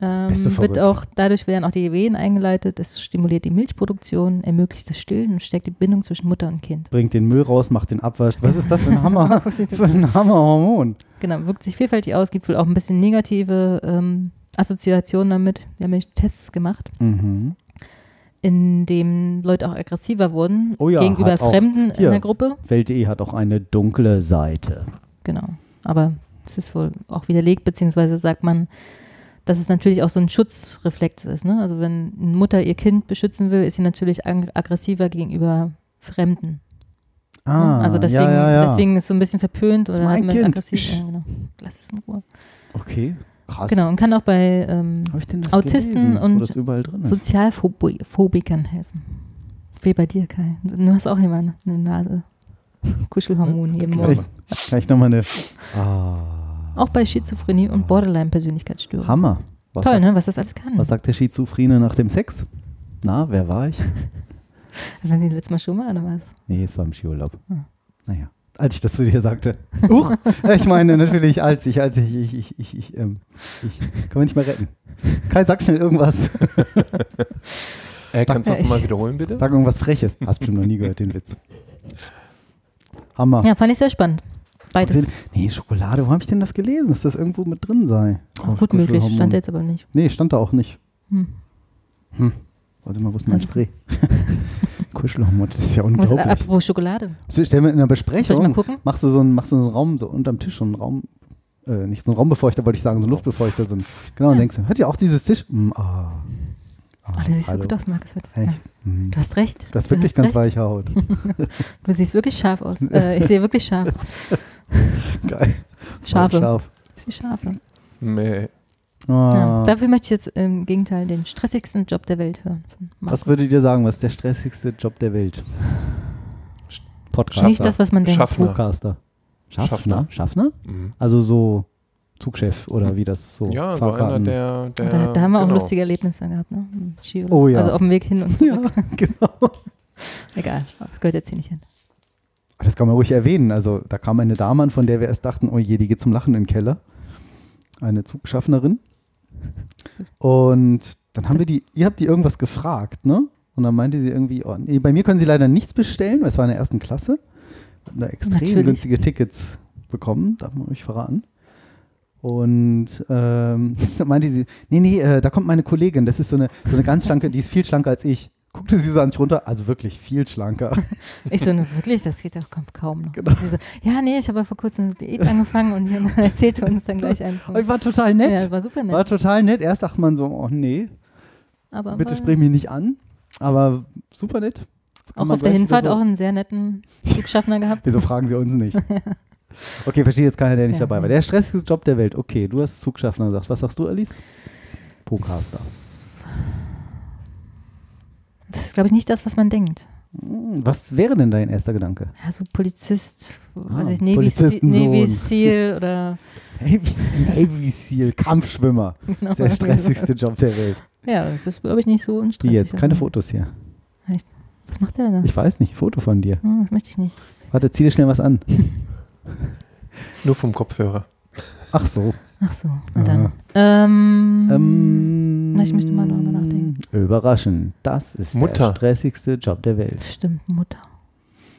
Ähm, wird auch, dadurch werden auch die Wehen eingeleitet, es stimuliert die Milchproduktion, ermöglicht das Stillen und stärkt die Bindung zwischen Mutter und Kind. Bringt den Müll raus, macht den Abwasch. Was ist das für ein Hammer? für ein Hammerhormon? Genau, wirkt sich vielfältig aus, gibt wohl auch ein bisschen negative ähm, Assoziationen damit. Wir haben nämlich Tests gemacht, Mhm. In dem Leute auch aggressiver wurden Oh ja, gegenüber hat auch Fremden in hier. der Gruppe. Welt.de hat auch eine dunkle Seite. Genau. Aber es ist wohl auch widerlegt, beziehungsweise sagt man, dass es natürlich auch so ein Schutzreflex ist. Ne? Also wenn eine Mutter ihr Kind beschützen will, ist sie natürlich ag aggressiver gegenüber Fremden. Ne? Ah, also deswegen, ja, ja, ja. deswegen ist es so ein bisschen verpönt ist oder mein halt mit Kind. aggressiv. Ja, genau. Lass es in Ruhe. Okay. Krass. Genau, und kann auch bei ähm, Habe ich denn das Autisten gelesen, und das? Sozialphobikern helfen. Wie bei dir, Kai. Du hast auch immer eine Nase. Kuschelhormone jeden Morgen. ich, kann ich nochmal eine. Ah, Auch bei Schizophrenie und Borderline-Persönlichkeitsstörung. Hammer. Was Toll, sagt, ne? Was das alles kann. Was sagt der Schizophrene nach dem Sex? Na, wer war ich? Waren Sie letztes Mal schon mal oder was? Nee, es war im Skiurlaub. Hm. Naja, als ich das zu dir sagte. Huch, ich meine natürlich als ich, als ich, ich, ich, ich, ich, ähm, ich kann man nicht mehr retten. Kai, sag schnell irgendwas. Äh, kannst du das mal wiederholen, bitte? Sag irgendwas Freches. Hast bestimmt noch nie gehört, den Witz. Hammer. Ja, fand ich sehr spannend. Beides. Nee, Schokolade, wo habe ich denn das gelesen, dass das irgendwo mit drin sei? Auch gut möglich, stand jetzt aber nicht. Nee, stand da auch nicht. Hm. Warte mal, wo ist mein Also- Spray? Kuschelhormon, das ist ja Was, äh, unglaublich. apropos Schokolade. So, stellen wir in einer Soll ich mal Besprechung, gucken? machst du so einen, machst du so einen Raum, so unterm Tisch, so einen Raum, äh, nicht so einen Raumbefeuchter, wollte ich sagen, so einen Luftbefeuchter, so ein, genau, und denkst du, hat ja auch dieses Tisch? Mm, ah. Oh, du siehst so hallo. gut aus, Markus. Ja. Mm. Du hast recht. Du hast Du wirklich ganz recht. weiche Haut. Du siehst wirklich scharf aus. Äh, ich sehe wirklich scharf. Geil. Scharfe. Scharf. Ich sehe scharf. Ja. Nee. Ah. Dafür möchte ich jetzt im Gegenteil den stressigsten Job der Welt hören. Was würdet ihr sagen, was ist der stressigste Job der Welt? Podcaster. Nicht das, was man denkt. Schaffner. Podcaster. Schaffner? Schaffner. Schaffner? Mhm. Also so Zugchef oder wie das so Ja, so einer, Fahrkarten- der. der da, da haben wir auch genau. lustige Erlebnisse gehabt, ne? Oh ja. Also auf dem Weg hin und Ja, zurück. genau. Egal, das gehört jetzt hier nicht hin. Das kann man ruhig erwähnen. Also da kam eine Dame an, von der wir erst dachten, oh je, die geht zum Lachen in den Keller. Eine Zugschaffnerin. Und dann haben wir die, ihr habt die irgendwas gefragt, ne? Und dann meinte sie irgendwie, oh, nee, bei mir können sie leider nichts bestellen, weil es war in der ersten Klasse. Wir haben da extrem Natürlich. günstige Tickets bekommen, darf man euch verraten. Und ähm, dann meinte sie, nee, nee, äh, da kommt meine Kollegin, das ist so eine, so eine ganz schlanke, die ist viel schlanker als ich. Guckte sie so an sich runter, also wirklich viel schlanker. Ich so, ne, wirklich, das geht doch kaum- noch. Genau. So, ja, nee, ich habe ja vor kurzem eine Diät angefangen und erzählte uns dann gleich einfach. Aber war total nett. Ja, war super nett. War total nett. Erst dachte man so, oh nee, aber bitte sprich mich nicht an. Aber super nett. Kann auch auf der Hinfahrt so, auch einen sehr netten Zugschaffner gehabt. Wieso fragen sie uns nicht? Okay, verstehe jetzt keiner, der nicht Ja. dabei war. Der stressigste Job der Welt. Okay, du hast Zugschaffner gesagt. Was sagst du, Alice? Pocaster. Das ist, glaube ich, nicht das, was man denkt. Hm, Was wäre denn dein erster Gedanke? Ja, so Polizist, weiß Ah, ich, Navy, Se Polizistensohn. Navy Seal oder. Navy, Navy Seal, Kampfschwimmer. Genau. Das ist der stressigste Job der Welt. Ja, das ist, glaube ich, nicht so Wie unstressig. jetzt? Keine Fotos hier. Was macht der da? Ich weiß nicht. Foto von dir. Hm, das möchte ich nicht. Warte, zieh dir schnell was an. Nur vom Kopfhörer. Ach so. Ach so, na dann. Ähm, Ähm, Na, ich möchte mal darüber nachdenken. Überraschend. Das ist der Mutter. stressigste Job der Welt. Stimmt, Mutter.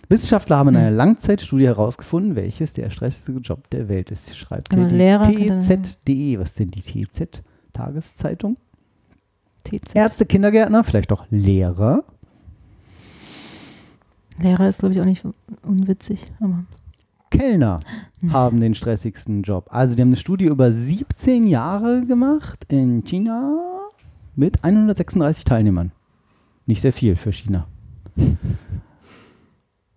Wissenschaftler haben in einer Langzeitstudie herausgefunden, welches der stressigste Job der Welt ist. Schreibt Aber könnte- TZ.de. Was ist denn die TZ? Tageszeitung? TZ. Ärzte, Kindergärtner, vielleicht auch Lehrer. Lehrer ist, glaube ich, auch nicht unwitzig. Aber Kellner haben den stressigsten Job. Also die haben eine Studie über 17 Jahre gemacht in China mit 136 Teilnehmern. Nicht sehr viel für China.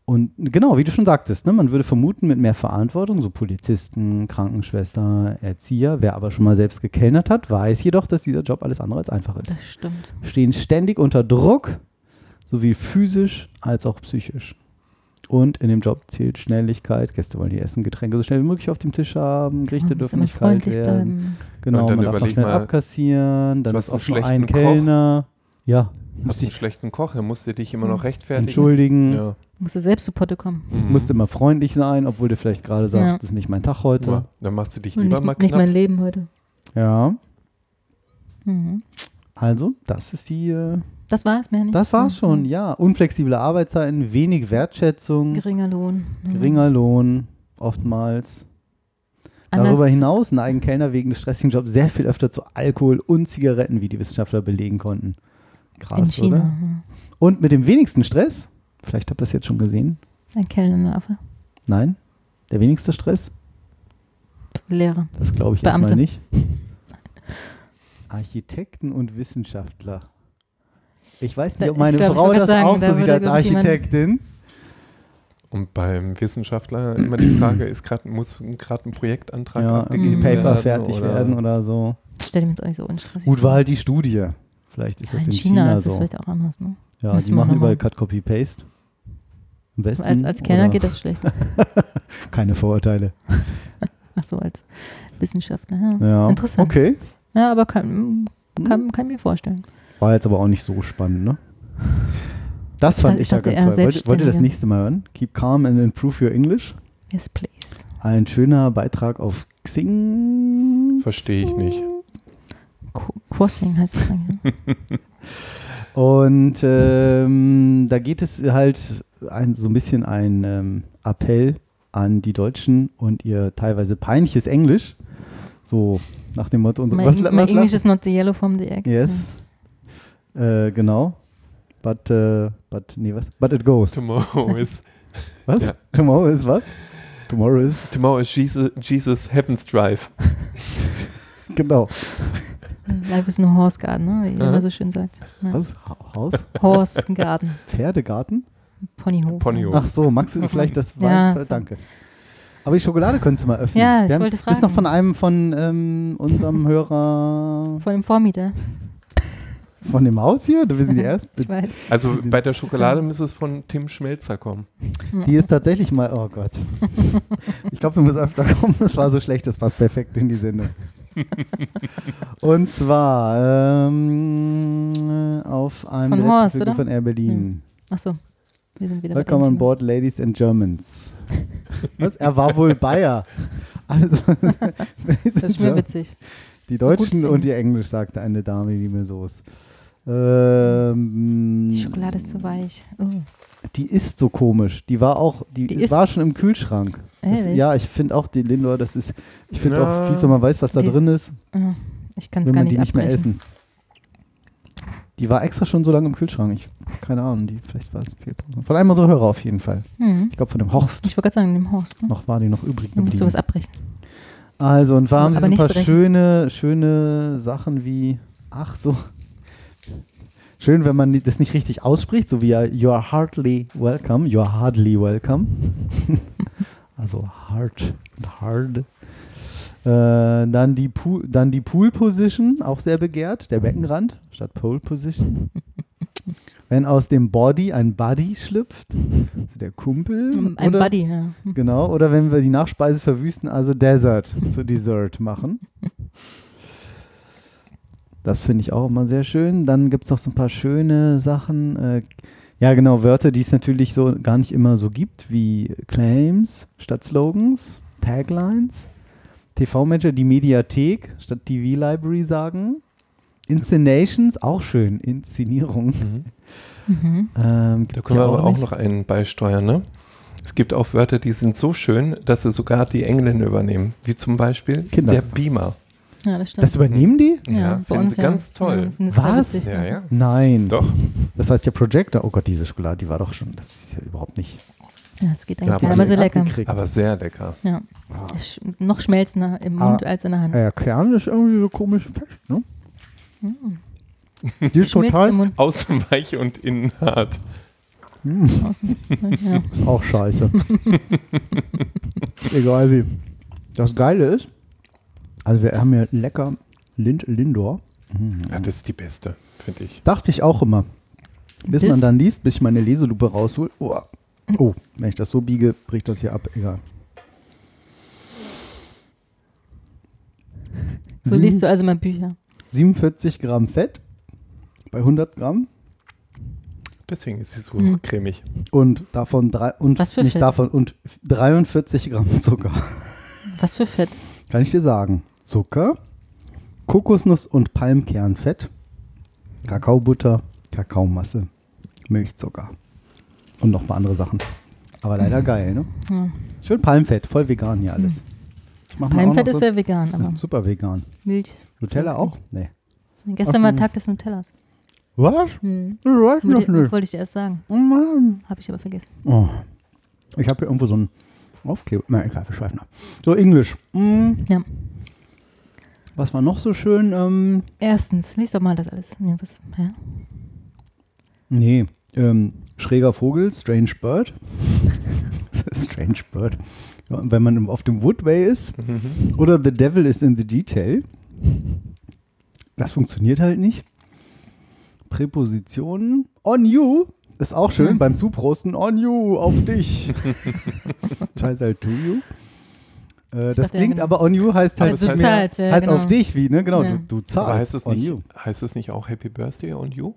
Und genau, wie du schon sagtest, ne, man würde vermuten, mit mehr Verantwortung, so Polizisten, Krankenschwester, Erzieher, wer aber schon mal selbst gekellnert hat, weiß jedoch, dass dieser Job alles andere als einfach ist. das stimmt. Stehen ständig unter Druck, sowohl physisch als auch psychisch. Und in dem Job zählt Schnelligkeit. Gäste wollen ihr Essen, Getränke so schnell wie möglich auf dem Tisch haben. Gerichte muss dürfen nicht kalt freundlich werden. bleiben. Genau, man darf noch überleg schnell mal, abkassieren. Dann du ist auch nur ein schlechten Koch. Kellner. Ja, Hast muss einen schlechten Koch, er musste dich immer noch rechtfertigen. entschuldigen. Ja. Musst du selbst zu Potte kommen. Mhm. Musst immer freundlich sein, obwohl du vielleicht gerade sagst, Ja. das ist nicht mein Tag heute. ja. Dann machst du dich lieber mal nicht, nicht knapp. mein Leben heute. Ja, Mhm. also das ist die, äh, Das war's, mehr nicht. das war's Mhm. schon. Ja, unflexible Arbeitszeiten, wenig Wertschätzung, Geringer Lohn. Mhm. geringer Lohn, oftmals. Anders- Darüber hinaus neigen Kellner wegen des stressigen Jobs sehr viel öfter zu Alkohol und Zigaretten, wie die Wissenschaftler belegen konnten. Krass, in China. oder? mhm. Und mit dem wenigsten Stress, vielleicht habt ihr das jetzt schon gesehen, Ein Kellner, Affe. nein, der wenigste Stress, Lehrer. das glaube ich Beamte. erstmal nicht. Architekten und Wissenschaftler. Ich weiß nicht, ob Da- meine glaub, Frau das sagen, auch da so sieht würde, als Architektin. Und beim Wissenschaftler immer die Frage, ist grad, muss gerade ein Projektantrag Ja, abgegeben Paper werden? fertig oder werden oder so. Stell dir mir jetzt auch nicht so unstressig Gut, war halt die Studie. Vielleicht ist ja, das in in China, China, ist das so. vielleicht auch anders, ne? Ja, Müssen die wir machen überall mal- Cut, Copy, Paste. Am besten. Als, als oder- geht das schlecht. Keine Vorurteile. Ach so, als Wissenschaftler. Ja. Ja. Interessant. Okay. Ja, aber kann, kann, kann mir vorstellen. War jetzt aber auch nicht so spannend, ne? Das fand Ich ich, ja dachte ganz toll. Wollt, wollt ihr das nächste Mal hören? Keep calm and improve your English. Yes, please. Ein schöner Beitrag auf Xing. Verstehe ich nicht. Crossing heißt es eigentlich. ne? Und ähm, da geht es halt ein, so ein bisschen ein ähm, Appell an die Deutschen und ihr teilweise peinliches Englisch. So nach dem Motto. My, was, my was, English is not the yellow from the egg. Yes. Äh, genau. But, äh, but, nee, was? But it goes. Tomorrow is, Was? Ja. Tomorrow is was? Tomorrow is, tomorrow is Jesus, Jesus Heaven's Drive. genau. Ja. Life is no horse garden, ne? wie ihr immer so schön sagt. Ja. Was? Ha- Haus? Horse Garden. Pferdegarten? Ponyhof. Ponyhof. Ach so, magst du vielleicht das Ja, Wein? so. Danke. Aber die Schokolade könntest du mal öffnen. Ja, ich wollte Ist noch fragen. von einem von ähm, unserem Hörer Von dem Vormieter. Von dem Haus hier? Du wissen die erst. Ich weiß. Also bei der Schokolade müsste es von Tim Schmelzer kommen. Die ist tatsächlich mal, oh Gott. Ich glaube, du musst öfter kommen. Das war so schlecht, das passt perfekt in die Sendung. Und zwar ähm, auf einem Von der Horst, oder? von Air Berlin. Achso. Wir sind wieder bei Welcome on board, ladies and Germans. Was? Er war wohl Bayer. Also, Das ist mir witzig. Die So Deutschen singen. und die Englisch, sagte eine Dame, die mir so ist. Ähm, Die Schokolade ist zu weich. Oh. die ist so komisch. Die war auch, die, Die ist- war schon im Kühlschrank. Das, ja, ich finde auch die Lindor, das ist, ich finde es Ja. auch fies, wenn man weiß, was da Die ist- drin ist, Ah, Ich kann es wenn gar man nicht die nicht mehr essen. Die war extra schon so lange im Kühlschrank. Ich, keine Ahnung, die, vielleicht war es Fehlprogramm. Von einem unserer Hörer auf jeden Fall. Hm. Ich glaube, von dem Horst. Ich wollte gerade sagen, dem Horst. Ne? Noch war die noch übrig musst du geblieben. was abbrechen. Also, und wir haben Aber so ein paar brechen. schöne, schöne Sachen wie, ach so, schön, wenn man das nicht richtig ausspricht, so wie ja, you are hardly welcome, you are hardly welcome. also hard und hard. Äh, dann, die Pool, dann die Pool Position, auch sehr begehrt, der Beckenrand statt Pole Position. Wenn aus dem Body ein Buddy schlüpft, also der Kumpel. Ein oder, Buddy, ja. Genau, oder wenn wir die Nachspeise verwüsten, also Desert zu Dessert machen. Das finde ich auch immer sehr schön. Dann gibt es noch so ein paar schöne Sachen. Äh, ja, genau, Wörter, die es natürlich so gar nicht immer so gibt, wie Claims statt Slogans, Taglines, TV-Manager, die Mediathek statt TV-Library sagen. Inscenations, auch schön, Inszenierung. Mhm. Ähm, Da können wir ja aber auch nicht. noch einen beisteuern, ne? Es gibt auch Wörter, die sind so schön, dass sie sogar die Engländer übernehmen. Wie zum Beispiel Kinder. der Beamer. Ja, das stimmt. Das übernehmen die? Ja, bei finden uns sie ganz toll. Ja, Was? witzig, Ja, ja. Nein. Doch. Das heißt, der Projector, oh Gott, diese Schokolade, die war doch schon, das ist ja überhaupt nicht. Ja, es geht Ja, eigentlich nicht, aber so lecker. abgekriegt. Aber sehr lecker. Ja. Sch noch schmelzender im Mund Ah. als in der Hand. Der Kern ist irgendwie so komisch fest, ne? Die ist Schmilzt total. Außen weich und innen hart. Außen. Ja. ist auch scheiße. Egal wie. Das Geile ist, also wir haben hier lecker Lind Lindor. Ja, das ist die beste, finde ich. Dachte ich auch immer. Bis Das- man dann liest, bis ich meine Leselupe raushol. Oh. oh, wenn ich das so biege, bricht das hier ab. Egal. So liest du also mal Bücher. 47 Gramm Fett bei 100 Gramm. Deswegen ist sie so Mhm. cremig. Und davon drei, und Was für nicht Fett? davon und 43 Gramm Zucker. Was für Fett? Kann ich dir sagen. Zucker, Kokosnuss und Palmkernfett, Kakaobutter, Kakaomasse, Milchzucker und noch ein paar andere Sachen. Aber leider geil, ne? Ja. Schön Palmfett, voll vegan hier alles. Ich mach mal auch Palmfett noch ist so- ja vegan, das aber ist super vegan. Milch. Nutella auch? Nee. Gestern war Tag des Nutellas. Was? Hm. Noch Wollte, nicht. wollte ich dir erst sagen. Oh Mann. Habe ich aber vergessen. Oh. Ich habe hier irgendwo so einen Aufkleber. Nein, egal, wir schweifen ab. So, Englisch. Mm. Ja. Was war noch so schön? Ähm, Erstens, lies doch mal das alles. Nee, was, hä? nee, ähm, schräger Vogel, Strange Bird. Strange Bird. Ja, wenn man auf dem Woodway ist oder The Devil is in the Detail, das funktioniert halt nicht. Präpositionen on you ist auch schön Hm. beim Zuprosten on you auf dich. Scheiße to you. Äh, das ja, klingt genau. aber on you heißt halt du zahlst, ja, heißt genau. auf dich wie, ne? Genau, Ja. du, du zahlst Aber heißt es, on nicht, you. heißt es nicht auch Happy Birthday on you?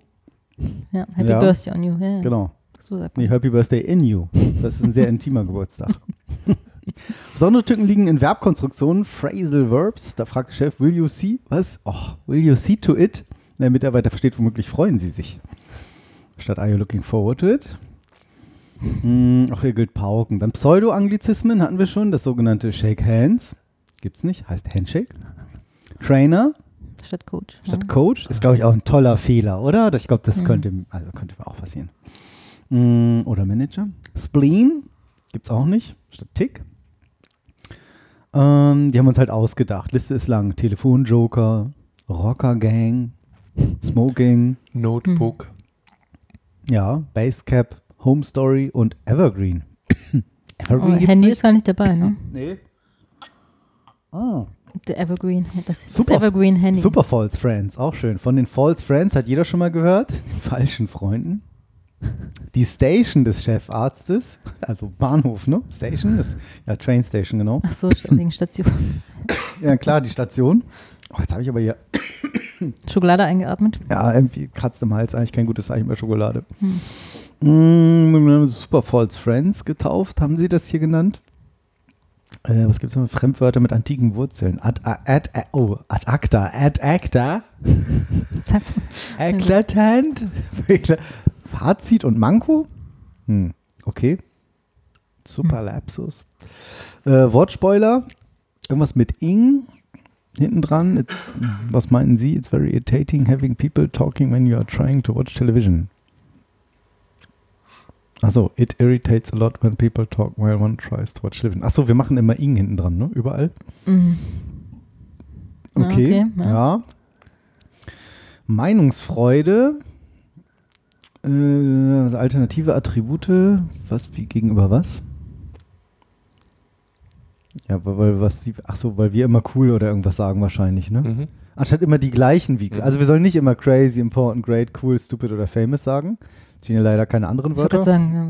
Ja, Happy Ja. Birthday on you. Ja. Genau. So sagt Nee. Happy Birthday in you. Das ist ein sehr intimer Geburtstag. Besondere Tücken liegen in Verbkonstruktionen, Phrasal Verbs. Da fragt der Chef, will you see? Was? Oh, will you see to it? Der Mitarbeiter versteht womöglich, freuen sie sich. Statt are you looking forward to it? Hm, auch hier gilt Pauken. Dann Pseudo-Anglizismen hatten wir schon. Das sogenannte Shake Hands. Gibt's nicht. Heißt Handshake. Trainer Statt Coach. statt ja. Coach ist, glaube ich, auch ein toller Fehler, oder? Ich glaube, das Mhm. könnte, also könnte auch passieren. Mm, Oder Manager. Spleen gibt es auch nicht, statt Tick. Ähm, die haben uns halt ausgedacht. Liste ist lang. Telefonjoker, Rocker Gang, Smoking, Notebook. Ja, Basecap, Home Story und Evergreen. Oh, gibt's Handy nicht? ist gar nicht dabei, ne? Nee. Ah. Der Evergreen, das, das Super. Evergreen Handy. Super False Friends, auch schön. Von den False Friends hat jeder schon mal gehört. Den falschen Freunden. Die Station des Chefarztes, also Bahnhof, ne? Station, ist, ja, Train Station, genau. Ach so, wegen Station. Ja, klar, die Station. Oh, jetzt habe ich aber hier, Schokolade eingeatmet. ja, irgendwie kratzt im Hals, eigentlich kein gutes Zeichen bei Schokolade. Hm. Mm, Super False Friends getauft, haben sie das hier genannt. Äh, was gibt es noch? Fremdwörter mit antiken Wurzeln. Ad, ad, ad, oh, ad acta, ad acta. Eklatant. Fazit und Manko? Hm, okay. Super Lapsus. Äh, Wortspoiler. Irgendwas mit ing hinten dran. Was meinten Sie? It's very irritating having people talking when you are trying to watch television. Achso, it irritates a lot when people talk while one tries to watch television. Achso, wir machen immer ing hinten dran, ne? Überall. mhm. Okay, okay, ja. ja. Meinungsfreude, äh, alternative Attribute, was wie gegenüber was? Ja, weil, weil was sie, ach so, weil wir immer cool oder irgendwas sagen wahrscheinlich, ne? Mhm. Anstatt immer die gleichen wie, Mhm. also wir sollen nicht immer crazy, important, great, cool, stupid oder famous sagen. Stehen ja leider keine anderen Ich Wörter. gerade sagen,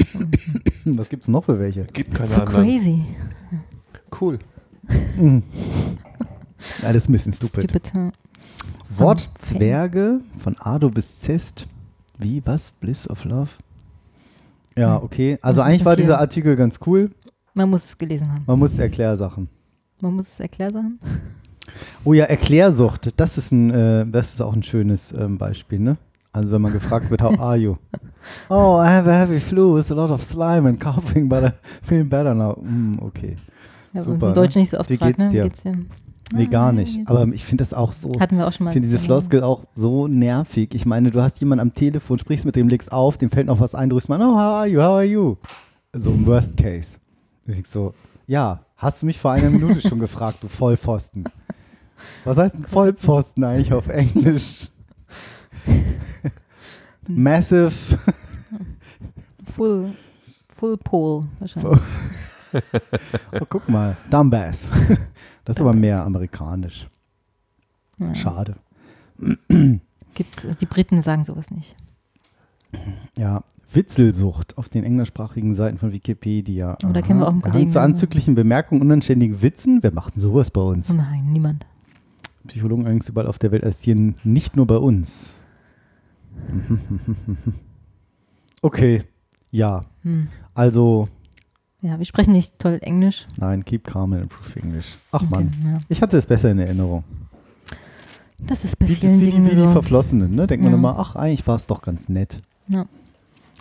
ja, Was gibt's noch für welche? Gibt keine so anderen. crazy. Cool. Mhm. Ja, das ist ein bisschen stupid. Stupid. ja. Wortzwerge von Ado bis Zest. Wie, was? Bliss of Love? Ja, okay. Also eigentlich war dieser Artikel ganz cool. Man muss es gelesen haben. Man muss Erklärsachen. Man muss es erklären. Oh ja, Erklärsucht. Das ist ein, äh, das ist auch ein schönes ähm, Beispiel, ne? Also wenn man gefragt wird, how are you? Oh, I have a heavy flu, it's a lot of slime and coughing, but I'm feeling better now. Mm, okay. Ja, Super, uns in Deutsch ne? nicht so oft Wie fragt, geht's ne? dir? Geht's dir? Nee, Ah, gar wie nicht. Aber ich finde das auch so. Hatten wir auch schon mal. Ich finde diese. Floskel auch so nervig. Ich meine, du hast jemanden am Telefon, sprichst mit dem, legst auf, dem fällt noch was ein, du rufst mal, oh, how are you, how are you? So im Worst Case. Ich so, ja, hast du mich vor einer Minute schon gefragt, du Vollpfosten. Was heißt ein Vollpfosten eigentlich auf Englisch? Massive. Full, full Pole wahrscheinlich. Oh, guck mal, Dumbass. Das ist aber mehr amerikanisch. Ja. Schade. Gibt's, die Briten sagen sowas nicht. Ja, Witzelsucht auf den englischsprachigen Seiten von Wikipedia. Oh, da kennen wir auch einen Kollegen, zu anzüglichen Bemerkungen, unanständigen Witzen. Wer macht denn sowas bei uns? Oh nein, niemand. Psychologen allerdings überall auf der Welt assistieren, nicht nur bei uns. Okay, ja. Hm. Also, Ja, wir sprechen nicht toll Englisch. nein, keep calm and improve English. Ach Okay, Mann, Ja. ich hatte es besser in Erinnerung. Das ist bei Wie, das vielen wie, die- Dingen wie die so. Verflossenen, ne? Denkt man Ja. immer, ach, eigentlich war es doch ganz nett. Ja.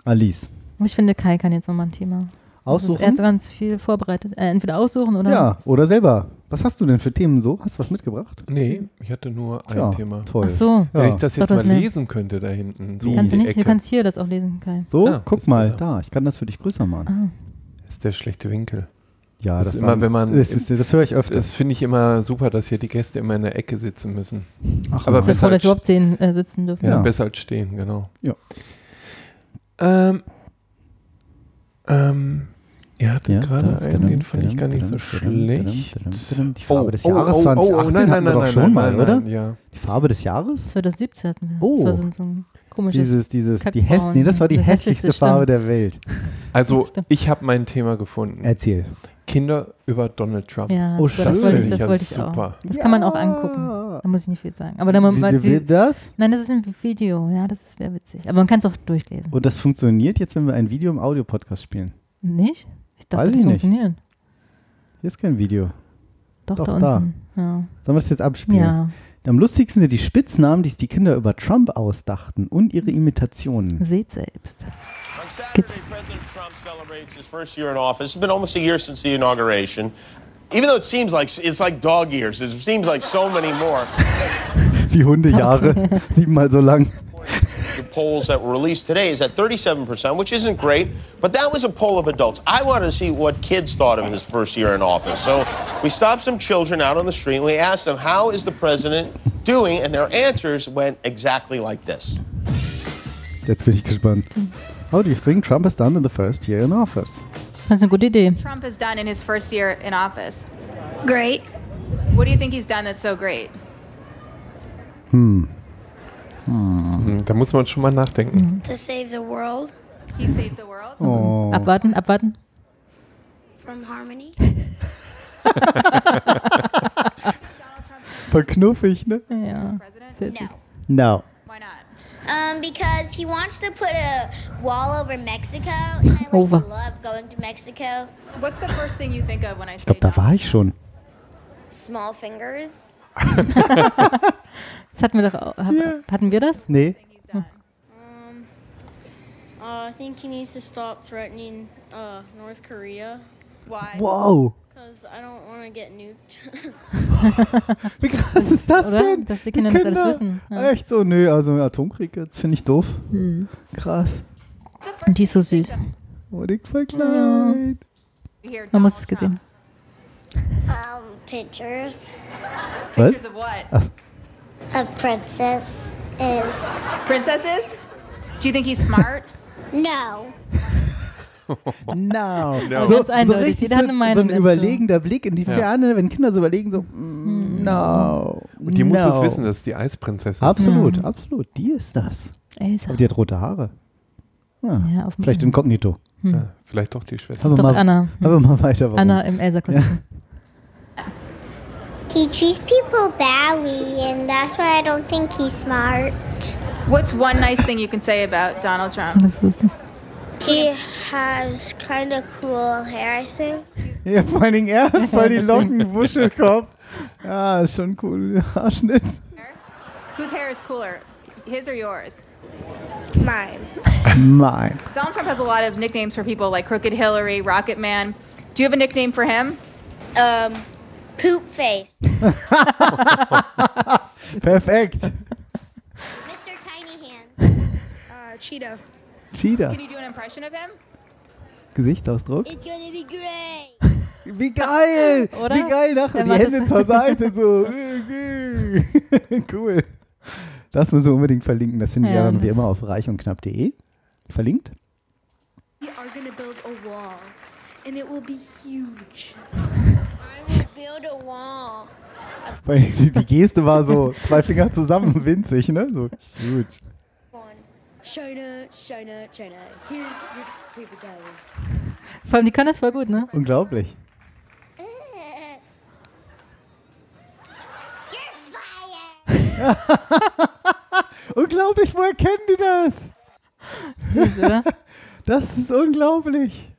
Alice, ich finde, Kai kann jetzt nochmal ein Thema. Also Er hat aussuchen? ganz viel vorbereitet. Äh, entweder aussuchen oder. Ja, oder selber. Was hast du denn für Themen so? Hast du was mitgebracht? Nee, ich hatte nur ein Ja, Thema. toll. Ach so. Ja. Wenn ich das Doch, jetzt du mal lesen könnte da hinten, so Kannst du nicht? Du kannst hier das auch lesen, Kai. So, Ja, guck das ist mal, besser. da, ich kann das für dich größer machen. Ah, ist der schlechte Winkel. Ja, Das das, ist immer, wenn man- Das, ist, das höre ich öfter. Das finde ich immer super, dass hier die Gäste immer in der Ecke sitzen müssen. Ach, aber besser froh, dass als- überhaupt sehen, äh, sitzen dürfen. Ja, Ja. besser als stehen, genau. Ja. Ähm, ähm, Ihr hattet Ja, gerade einen, den fand ich gar nicht so schlecht. Die Farbe des Jahres 2018 nein, nein, hatten wir nein, doch nein, schon mal, oder? Ja. Die Farbe des Jahres? 2017 hatten wir. Oh. Das war so, so ein komisches. Dieses, dieses, die häss nee, das war die Das hässlichste hässlichste, Farbe der Welt. Also, ich habe mein Thema gefunden. Erzähl. Kinder über Donald Trump. ja, Oh, das, das schön. wollte ich, das ja wollte ich super. auch. Das kann man auch angucken. Da muss ich nicht viel sagen. Aber da man, Wie, man, das? nein, das ist ein Video. Ja, das wäre witzig. Aber man kann es auch durchlesen. Und das funktioniert jetzt, wenn wir ein Video im Audio-Podcast spielen. Nicht? Ich dachte, Weiß das ich nicht. funktioniert. Hier ist kein Video. Doch, Doch, da da. unten. Ja. Sollen wir das jetzt abspielen? ja, Am lustigsten sind die Spitznamen, die sich die Kinder über Trump ausdachten und ihre Imitationen. seht selbst. On Kids. Saturday, President Trump celebrates his first year in office. It's been almost a year since the inauguration. Even though it seems like it's like dog years, it seems like so many more. Die Hundejahre, siebenmal so lang. The polls that were released today is at 37%, which isn't great, but that was a poll of adults. I wanted to see what kids thought of his first year in office. So we stopped some children out on the street and we asked them, How is the president doing? And their answers went exactly like this. Jetzt bin ich gespannt. How do you think Trump has done in the first year in office? Das ist eine gute Idee. Trump has done in his first year in office? Great. What do you think he's done that's so great? Hmm. Hm, Da muss man schon mal nachdenken. To save the world He saved the world. Oh. Abwarten, abwarten. from harmony. Voll knuffig, ne? Ja. Sehr süß. No. No. Why not? Um, because he wants to put a wall over Mexico, and I like Over. love going to Mexico. What's the first thing you think of when I Ich glaube, da war ich schon. Small fingers. Das hatten wir doch auch. hab- Hatten wir das? Nee. Done? Um, uh, I think he needs to stop threatening uh, North Korea Why? Wow. because I don't want to get nuked. Wie krass ist das Oder? denn? Dass die Kinder das alles Kinder. wissen. Ja. Echt so? Nö, also Atomkrieg, jetzt finde ich doof. Krass. Und die ist so süß. Oh, voll klein. You hear Man muss es gesehen. um, pictures. Was? Pictures of what? Ach, A princess is Princesses? Do you think he's smart? no. no. Aber So, so richtig so, so ein überlegender Blick in die Ferne, wenn Kinder so überlegen, so, mm, no. Und die muss no. es wissen, das ist die Eisprinzessin. Absolut, absolut. Die ist das. Elsa. Aber die hat rote Haare. Ja, auf dem- vielleicht inkognito. Ja, vielleicht doch die Schwester. Aber Doch mal, Anna. aber mal weiter. Warum? Anna im Elsa-Kostüm. He treats people badly, and that's why I don't think he's smart. What's one nice thing you can say about Donald Trump? He has kind of cool hair, I think. Ja, vor allen Dingen er hat voll die Locken, Wuschelkopf. Ja, ist schon cool. Haarschnitt. Whose hair is cooler, his or yours? Mine. Mine. Donald Trump has a lot of nicknames for people like Crooked Hillary, Rocket Man. Do you have a nickname for him? Um, poop face. Perfekt. Mr. Tiny Hands. Uh, Cheeto. Cheetah. Can you do an impression of him? Gesichtsausdruck. It's gonna be great. Wie geil! Oder? Wie geil, nach Der die Hände zur Seite, so. cool. Das müssen wir unbedingt verlinken. Das finden wir Ja, ja dann wie immer auf reichundknapp.de. Verlinkt. We are gonna build a wall, and it will be huge. I will build a wall. Weil die, die Geste war so zwei Finger zusammen, winzig, ne? So huge. One. China, China, China. Here's your paper towels. Vor allem, die können das voll gut, ne? Unglaublich. Fired. Unglaublich, woher kennen die das? Süß, oder? Das ist unglaublich.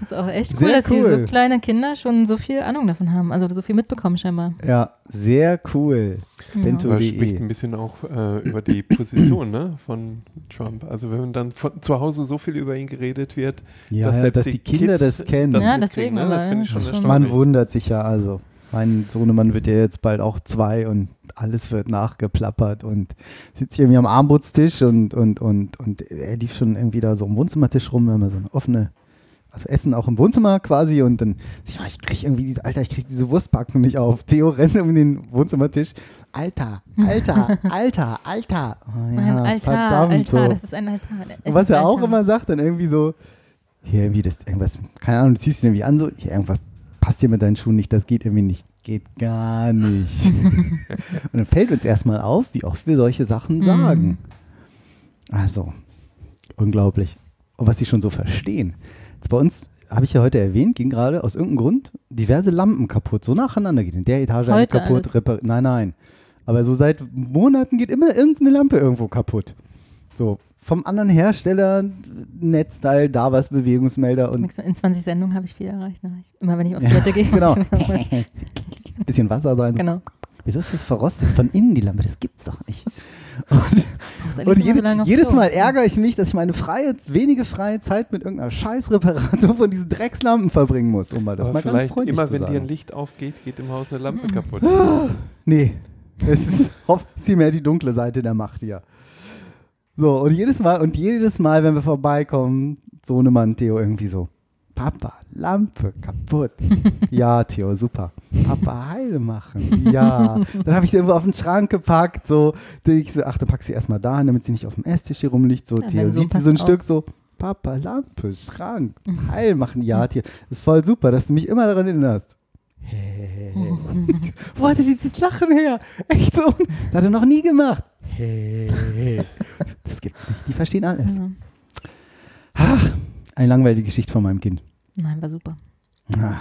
Das ist auch echt cool, Sehr dass die cool. so kleine Kinder schon so viel Ahnung davon haben. Also so viel mitbekommen scheinbar. Ja, sehr cool. Ja. Aber spricht ein bisschen auch äh, über die Position ne, von Trump. Also wenn dann von, zu Hause so viel über ihn geredet wird, Ja, dass ja, selbst dass die Kinder Kids das kennen. Das Ja, deswegen, ne? Das aber finde ich schon das schon- Man wundert sich ja also. Mein Sohnemann wird ja jetzt bald auch zwei und alles wird nachgeplappert und sitzt hier irgendwie am Armutstisch und, und, und, und er lief schon irgendwie da so am Wohnzimmertisch rum, wir haben ja so eine offene, also Essen auch im Wohnzimmer quasi und dann, ich, mal, ich krieg irgendwie diese, Alter, ich krieg diese Wurstpackung nicht auf. Theo rennt um den Wohnzimmertisch. Alter, Alter, Alter, Alter. Oh, ja, ein Altar, verdammt Altar, so. das ist ein Altar. Und was er auch immer sagt, dann irgendwie so, hier irgendwie das irgendwas, keine Ahnung, du ziehst ihn irgendwie an, so, hier irgendwas passt hier mit deinen Schuhen nicht, das geht irgendwie nicht. Geht gar nicht. und dann fällt uns erstmal auf, wie oft wir solche Sachen sagen. Also, unglaublich. Und was sie schon so verstehen. Jetzt bei uns, habe ich ja heute erwähnt, ging gerade aus irgendeinem Grund diverse Lampen kaputt, so nacheinander gehen. In der Etage eine Heute kaputt, alles? repariert. Nein, nein. Aber so seit Monaten geht immer irgendeine Lampe irgendwo kaputt. So, vom anderen Hersteller, Netzteil, da was, Bewegungsmelder und In 20 Sendungen habe ich viel erreicht. Ne? Ich, immer wenn ich auf Toilette gehe. genau. bisschen Wasser sein. genau. Wieso ist das verrostet von innen, die Lampe? Das gibt's doch nicht. Und, und so jede, jedes? Mal ärgere ich mich, dass ich meine freie, wenige freie Zeit mit irgendeiner Scheißreparatur von diesen Dreckslampen verbringen muss, um mal das Aber mal ganz vielleicht freundlich immer, zu wenn sagen. dir ein Licht aufgeht, geht im Haus eine Lampe Mhm. kaputt. Nee, es ist hoffentlich mehr die dunkle Seite der Macht hier. So, und jedes Mal, und jedes Mal, wenn wir vorbeikommen, Sohnemann Theo irgendwie so, Papa, Lampe kaputt. ja, Theo, super. Papa, heil machen. Ja. Dann habe ich sie irgendwo auf den Schrank gepackt, so, ich so, ach, dann pack sie erstmal da hin, damit sie nicht auf dem Esstisch hier rumliegt. So, Ja, Theo, so, sieht sie so ein pass Stück so, Papa, Lampe, Schrank, heil machen. Ja, Theo, ist voll super, dass du mich immer daran erinnerst. Hey. Wo hatte dieses Lachen her? Echt so? Das hat er noch nie gemacht. Hey. Das gibt's nicht. Die verstehen alles. Ach, eine langweilige Geschichte von meinem Kind. Nein, war super. Ah.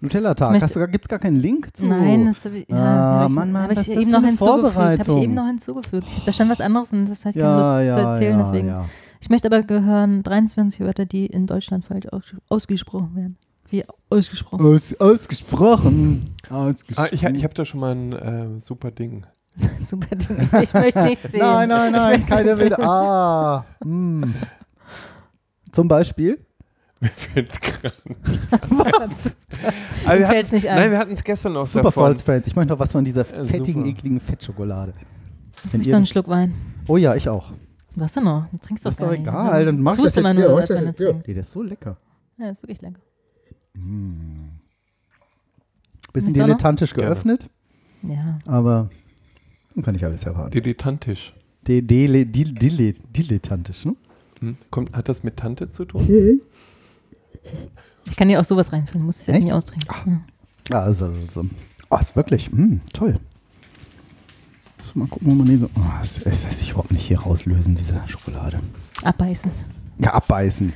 Nutella-Tag. Ich Hast du gar- Gibt's gar keinen Link zu? Nein, das hab ich, ja, Ah, hab ich, Mann, Mann, hab ich eben noch eine hinzugefügt. Habe ich eben noch hinzugefügt. Da stand was anderes und das habe ich keine ja, Lust zu ja, erzählen. ja, deswegen. ja. Ich möchte aber gehören 23 Wörter, die in Deutschland falsch aus, ausgesprochen werden. Wie ausgesprochen. Aus, ausgesprochen. Ah, ausgesprochen. ich ich habe da schon mal ein äh, super Ding. Super Ding. Ich, ich möchte es nicht sehen. Nein, nein, Ich nein, möchte keine es will. nicht sehen. Ah. mm. Zum Beispiel. Mir fällt's gerade. Was? Aber Mir wir fällt's nicht ein. Nein, wir hatten es gestern noch Super davon. Falls Friends. Ich möchte noch was von dieser Äh, fettigen, super. ekligen Fettschokolade. Ich Wenn ihr, noch einen Schluck Wein. oh ja, ich auch. Was denn noch? Du trinkst doch Das ist gar doch nicht. egal. Dann mach ich Tust das du immer hier. nur, Mach als das wenn du hier. trinkst. Nee, das ist so lecker. Ja, das ist wirklich lecker. Bisschen Ist da noch? dilettantisch Gerne. geöffnet, Ja. aber kann ich alles erwarten. Dilettantisch. Dile, dilettantisch, ne? Hm? Kommt, hat das mit Tante zu tun? Ich kann dir auch sowas reintun. Du musst es jetzt Echt? nicht austrinken. Ja. Also, also oh, ist wirklich, mm, toll. Muss mal gucken, wo man so. Oh, es, es lässt sich überhaupt nicht hier rauslösen, diese Schokolade. Abbeißen. Ja, abbeißen.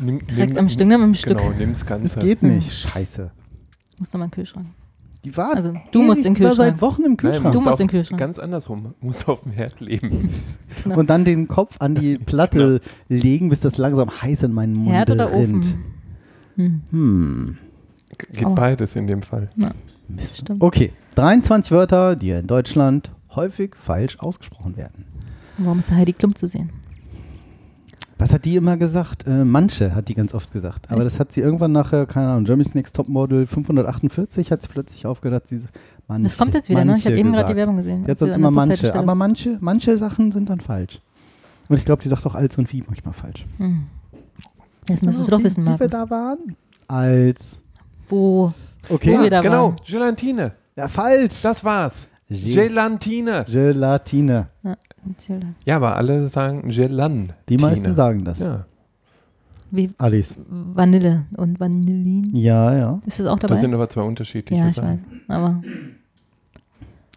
Nimm, Direkt am Stück, nimm am Stück. Genau, nimm's Ganze. Das geht nicht. Scheiße. Musst du mal in den Kühlschrank. Die war Also, du musst in den war seit Kühlschrank. Wochen im Nein, Kühlschrank. Du musst den Kühlschrank. Ganz andersrum. Muss auf dem Herd leben. Genau. Und dann den Kopf an die Platte legen, bis das langsam heiß in meinen Mund Herd oder rinnt. Ofen? Hm. Hm. Geht Oh. beides in dem Fall. Mist. Stimmt. Okay, 23 Wörter, die in Deutschland häufig falsch ausgesprochen werden. Warum ist da Heidi Klum zu sehen? Was hat die immer gesagt? Äh, manche hat die ganz oft gesagt. Aber Echt? das hat sie irgendwann nachher, keine Ahnung, Germany's Next Topmodel 548 hat sie plötzlich aufgehört, diese manche. Das kommt jetzt wieder, ne? Ich habe eben gerade die. Werbung gesehen. Wir sonst immer manche. Aber manche, manche Sachen sind dann falsch. Und ich glaube, die sagt auch als und wie manchmal falsch. Hm. Das müsstest du doch wie, wissen, wie wir Markus. da waren? Als. Wo? Okay. Wo wir da genau, waren. Gelatine. Ja, falsch. Das war's. Ge- Gelatine. Gelatine. Ja. Ja, aber alle sagen Gelantine. Die meisten sagen das. Ja, Wie Alice. Vanille und Vanillin. Ja, ja. Ist das auch dabei? das sind aber zwei unterschiedliche ja, ich weiß. Sachen. Aber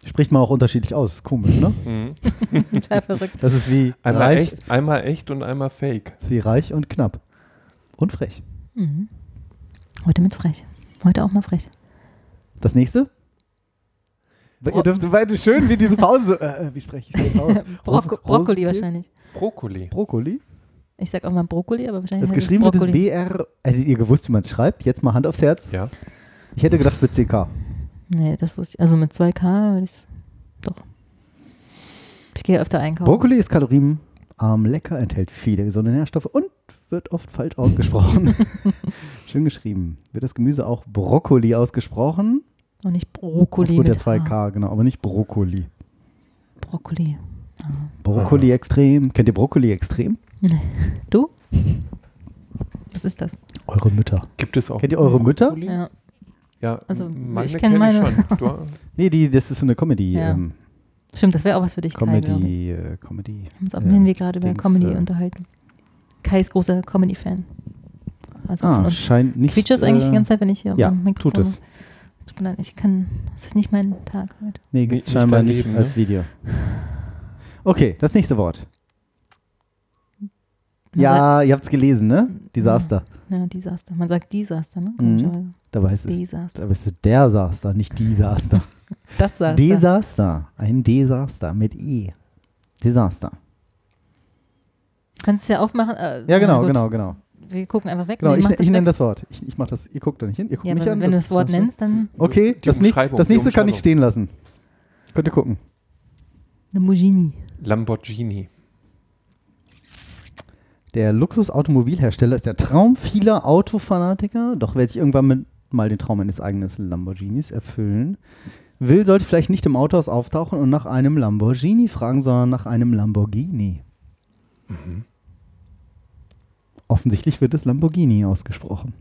Spricht man auch unterschiedlich aus. Ist komisch, ne? Mhm. total verrückt. Das ist wie Einmal reich, echt, einmal echt und einmal fake. ist wie reich und knapp. Und frech. Mhm. Heute mit frech. Heute auch mal frech. Das nächste? Ihr dürft weiter schön wie diese Pause. so, Äh, wie spreche ich es jetzt aus? Brocco Ros- Brokkoli Rosenkehl? wahrscheinlich. Brokkoli. Brokkoli? Ich sag auch mal Brokkoli, aber wahrscheinlich Das geschrieben wird ist Brokkoli. BR. Hättet ihr gewusst, wie man es schreibt? Jetzt mal Hand aufs Herz. Ja. Ich hätte gedacht mit CK. Nee, das wusste ich. Also mit 2K würde ich es doch. Ich gehe öfter einkaufen. Brokkoli ist kalorienarm, lecker, enthält viele gesunde Nährstoffe und wird oft falsch ausgesprochen. Schön geschrieben. Wird das Gemüse auch Brokkoli ausgesprochen? Und nicht Brokkoli Aufgrund der mit H. 2K, genau, aber nicht Brokkoli. Brokkoli. Brokkoli extrem. Kennt ihr Brokkoli extrem? Du? Was ist das? Eure Mütter. Gibt es auch. Kennt ihr eure Mütter? Brokkoli? Ja. Ja, Also, meine ich kenn kenn meine. schon. Du, Nee, die, das ist so eine Comedy. Ja. Ähm, Stimmt, das wäre auch was für dich, Kai, ich. Comedy, äh, Comedy. Wir haben uns auf dem Hinweg gerade über Comedy äh, unterhalten. Kai ist großer Comedy-Fan. Also Ah, scheint nicht. quietscht eigentlich äh, die ganze Zeit, wenn ich hier auf ja, Mikrofon tut es. Tut mir leid, ich kann, das ist nicht mein Tag heute. Nee, nicht scheinbar nicht Leben, ne? als Video. Okay, das nächste Wort. Man Ja, ihr habt es gelesen, ne? Desaster. Sagt, ja, Desaster. Man sagt Desaster, ne? Mhm. Dabei ist es, Desaster. dabei ist es der Saster, nicht Desaster. Das Saster. Desaster. Ein Desaster mit E. Desaster. Kannst du es ja aufmachen? Äh, Ja, genau, gut. genau, genau. Wir gucken einfach weg. Genau, Nee, ich, ich das nenne das Wort. Ich, ich mach das, ihr guckt da nicht hin, ihr guckt Ja, mich aber an. wenn du das Wort nennst, dann Okay, Die das, Umschreibung, das nächste kann ich stehen lassen. Könnt ihr gucken. Lamborghini. Lamborghini. Der Luxusautomobilhersteller ist der Traum vieler Autofanatiker, doch wer sich irgendwann mit mal den Traum eines eigenen Lamborghinis erfüllen will, sollte vielleicht nicht im Autohaus auftauchen und nach einem Lamborghini fragen, sondern nach einem Lamborghini. Offensichtlich wird es Lamborghini ausgesprochen.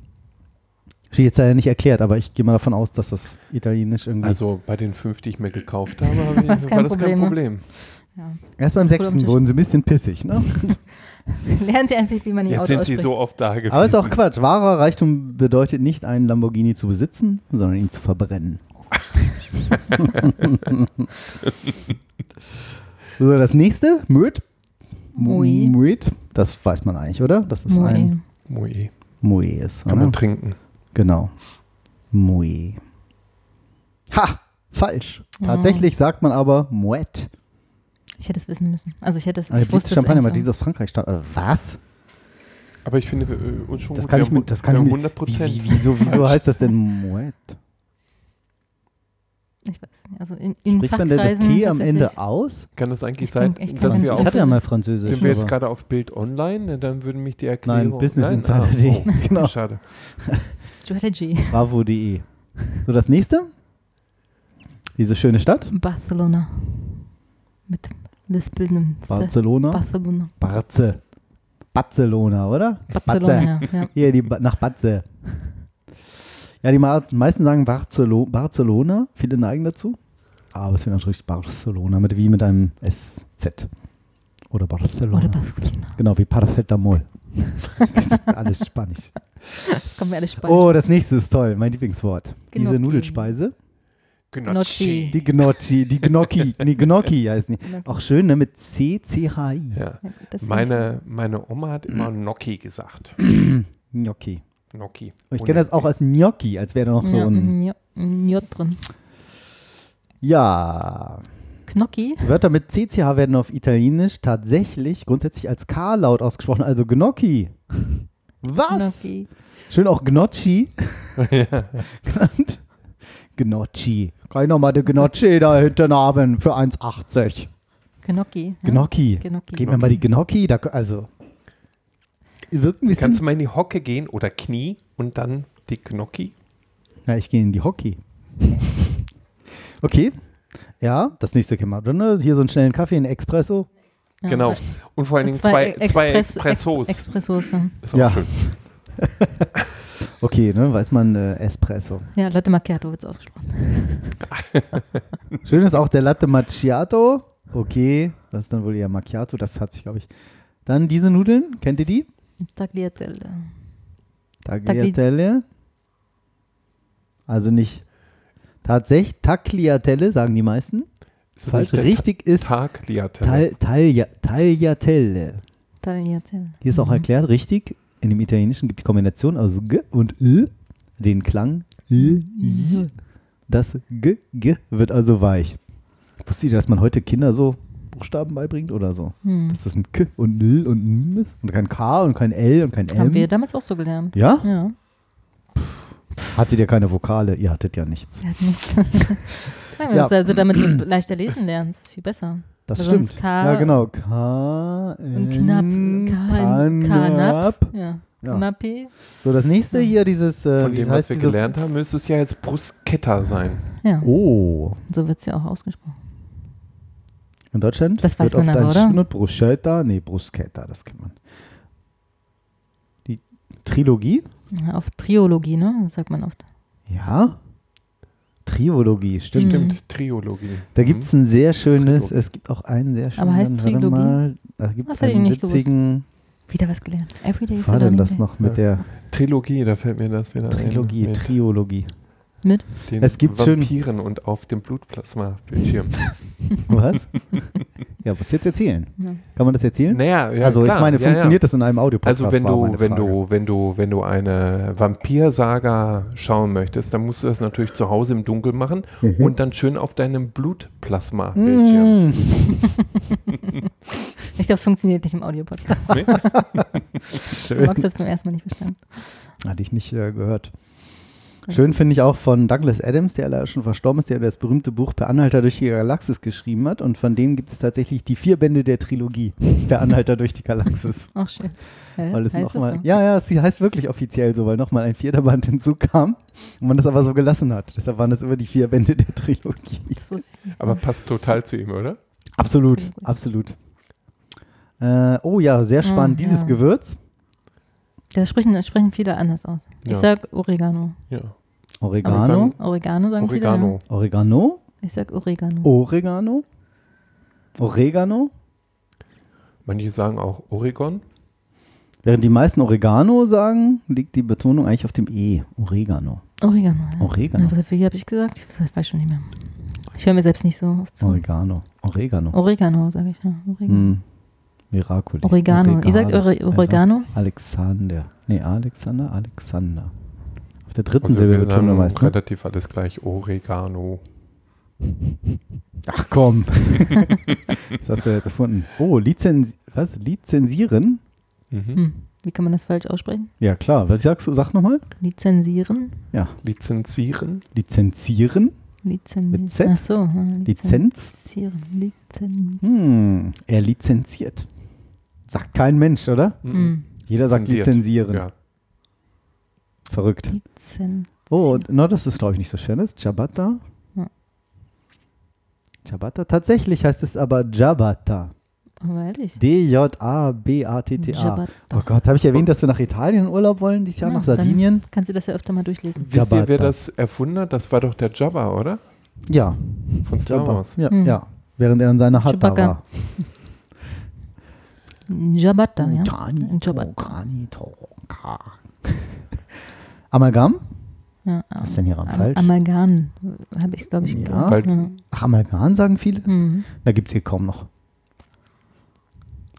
Steht jetzt leider nicht erklärt, aber ich gehe mal davon aus, dass das italienisch irgendwie. Also bei den fünf, die ich mir gekauft habe, War das kein das kein Problem, ne? Problem. Ja. Erst beim sechsten wurden sie ein bisschen pissig, ne? Lernen Sie einfach, wie man die Jetzt Auto sind sie ausspricht. so oft da gewesen. Aber ist auch Quatsch. Wahrer Reichtum bedeutet nicht, einen Lamborghini zu besitzen, sondern ihn zu verbrennen. so, das nächste, Möd. Mui. Möd. Das weiß man eigentlich, oder? Das ist Mui. ein Mui. Mui ist. Kann oder? man trinken. Genau. Mui. Ha! Falsch. Oh. Tatsächlich sagt man aber Moet. Ich hätte es wissen müssen. Also ich hätte es, Also ich wusste Champagner, aber auch. dieses aus Frankreich stammt. Äh, Was? Aber ich finde, äh, uns schon Das kann ich mit, das kann ich mit, 100 wie, Prozent. wie, wieso, wieso heißt das denn Moet? Ich weiß nicht. Also in, in Spricht man denn das T am Ende aus? Kann das eigentlich Ich sein, ich dass das wir nicht Ich hatte ja mal Französisch. sind wir jetzt gerade auf Bild online? Ne, Dann würden mich die Erklärung... Nein, Business Nein? Insider. Ah, die- oh, genau. Schade. Strategy. Bravo.de. So, das nächste. Diese schöne Stadt. Barcelona. Mit lispelndem Barcelona. Barcelona. Barze. Barcelona, oder? Barcelona, ja. ja. Hier, die ba nach Batze. Ja, die meisten sagen Barcelo Barcelona. Viele neigen dazu. Aber es wird natürlich Barcelona, mit, wie mit einem SZ. Oder Barcelona. Oder Barcelona. Genau, wie Paracetamol. Alles Spanisch. Das kommt mir alles spannend. Oh, das nächste ist toll. Mein Lieblingswort. Diese Gnocchi. Nudelspeise. Gnocchi. Die Gnocchi, die Gnocchi, nee, Gnocchi heißen die. Gnocchi. Auch schön, ne, mit C, C, H, I. Ja. Meine, meine Oma hat immer Gnocchi gesagt. Gnocchi. Gnocchi. Ich kenne das auch als Gnocchi, als wäre da noch so ein, J drin. ja. Gnocchi. Wörter mit CCH werden auf Italienisch tatsächlich grundsätzlich als K-Laut ausgesprochen, also Gnocchi. Was? Gnocchi. Schön auch Gnocchi. genannt. Gnocchi. Keiner mal der Gnocchi da hinten haben für 1,80. Gnocchi. ja. Gnocchi. Gnocchi. Gib mir mal die Gnocchi. Da, also, wirkt ein bisschen. Kannst du mal in die Hocke gehen oder Knie und dann die Gnocchi? Ja, ich gehe in die Hockey. Okay. Ja, das nächste kennen wir. drin, ne? Hier so einen schnellen Kaffee, einen Espresso. Ja. Genau. Und vor allen Dingen zwei, zwei Express- Expressos. Ex Expressos. ja. Ist auch Ja. schön. Okay, ne, weiß man, äh, Espresso. Ja, Latte Macchiato wird ausgesprochen. Schön ist auch der Latte Macchiato. Okay, das ist dann wohl eher Macchiato. Das hat sich, glaube ich. Dann diese Nudeln, kennt ihr die? Tagliatelle. Tagliatelle. Also nicht tatsächlich Tagliatelle, sagen die meisten. Ist Falsch. Richtig ist Tagliatelle. Tal, Tagliatelle. Tagliatelle. Hier ist auch erklärt, richtig, in dem Italienischen gibt die Kombination aus G und Ö den Klang Ö, I. Das G, G wird also weich. Wusstet ihr, dass man heute Kinder so Buchstaben beibringt oder so? Hm. Dass das ein K und L und N ist und kein K und kein L und kein Haben wir M? damals auch so gelernt. Ja? Ja. Hattet ihr keine Vokale? Ihr hattet ja nichts. Hat nichts. Nein, Ja. Also damit du leichter lesen lernst, ist viel besser. Das Weil stimmt. sonst K ja, genau. K, Und knapp. Knapp. Ja. Ja. So, das nächste hier, dieses. Äh, Von dem, heißt was wir gelernt haben, müsste es ja jetzt Bruschetta sein. Ja. Oh. So wird es ja auch ausgesprochen. In Deutschland Das weiß wird man oft aber, ein oder? Bruschetta, nee, Bruschetta, das kennt man. Die Trilogie? Ja, auf Triologie, ne? Sagt man oft. Ja. Triologie, stimmt. Stimmt, Triologie. Da Mhm. gibt es ein sehr schönes, Trilogie. es gibt auch einen sehr schönen, Aber heißt warte Trilogie? mal, da gibt es einen nicht gewusst. witzigen, Wieder was gelernt. Every day is Was war denn das noch mit Ja. der Trilogie, da fällt mir das wieder Trilogie, ein. Mit Triologie? Mit? den Es gibt schön- Vampiren und auf dem Blutplasma-Bildschirm. Was? ja, was jetzt erzählen? Ja. Kann man das erzählen? Naja, ja, also klar, ich meine, funktioniert ja. das in einem Audiopodcast? Also wenn du, wenn du, wenn du, wenn du eine Vampirsaga schauen möchtest, dann musst du das natürlich zu Hause im Dunkeln machen Mhm. und dann schön auf deinem Blutplasma-Bildschirm. Mm. Ich glaube, es funktioniert nicht im Audio-Podcast. Nee? Du Schön. magst das beim ersten Mal nicht verstanden. Hatte ich nicht äh, gehört. Schön finde ich auch von Douglas Adams, der leider schon verstorben ist, der das berühmte Buch Per Anhalter durch die Galaxis geschrieben hat. Und von dem gibt es tatsächlich die vier Bände der Trilogie. Per Anhalter durch die Galaxis. Auch schön. Ja, Weil es heißt noch das mal, so? ja, ja, es heißt wirklich offiziell so, weil nochmal ein vierter Band hinzukam und man das aber so gelassen hat. Deshalb waren das immer die vier Bände der Trilogie. Das wusste ich nicht. Aber passt total zu ihm, oder? Absolut, absolut. Äh, oh ja, sehr spannend. Oh, Dieses ja. Gewürz, Da sprechen, sprechen viele anders aus. Ich Ja. sag Oregano. Ja. Oregano, sagen- Oregano sagen Oregano. Oregano, viele. Ich sag Oregano. Oregano, Oregano. Manche sagen auch Oregon. Während die meisten Oregano sagen, liegt die Betonung eigentlich auf dem E. Oregano. Oregano. Ja. Oregano. Na, Wie habe ich gesagt? Ich weiß schon nicht mehr. Ich höre mir selbst nicht so oft zu. Oregano. Oregano. Oregano, sage ich. Ja. Oregano. Hm. Miraculi. Oregano. Ihr sagt Oregano. Ore Oregano? Alexander. Nee, Alexander, Alexander. Auf der dritten Also Silbe wir betonen wir sagen meist. Ne? relativ alles gleich. Oregano. Ach komm. das hast du jetzt erfunden. Oh, Lizenz was? Lizenzieren? Mhm. Hm. Wie kann man das falsch aussprechen? Ja, klar. Was sagst du? Sag nochmal. Lizenzieren? Ja. Lizenzieren. Lizenzieren? Lizen Mit Z? Ach so. ja, Lizenz? Lizenzieren. Lizen Hm, er lizenziert. Sagt kein Mensch, oder? hm. Jeder sagt Lizenziert. lizenzieren. Ja. Verrückt. Lizen Oh, no, das ist, glaube ich, nicht so schwer. Das ist Ciabatta. Ja. Ciabatta. Tatsächlich heißt es aber Ciabatta. Aber ehrlich. D-J-A-B-A-T-T-A. Oh Gott, habe ich erwähnt, dass wir nach Italien in Urlaub wollen, dieses Jahr Ja, nach Sardinien? Kannst du das ja öfter mal durchlesen. Wisst ihr, wer Ciabatta. das erfunden hat? Das war doch der Jabba, oder? Ja, Von Star Ciabatta. Wars. Ja, Hm. ja. Während er in seiner Hatta Chewbacca. war. Ciabatta, ja. Tokani, Toka. Amalgam? ja Was ist denn hier am Am- falsch? Amalgam habe ich, glaube ich, Ja. gehört. Ja. Ach, Amalgam sagen viele? Mhm. Da gibt es hier kaum noch.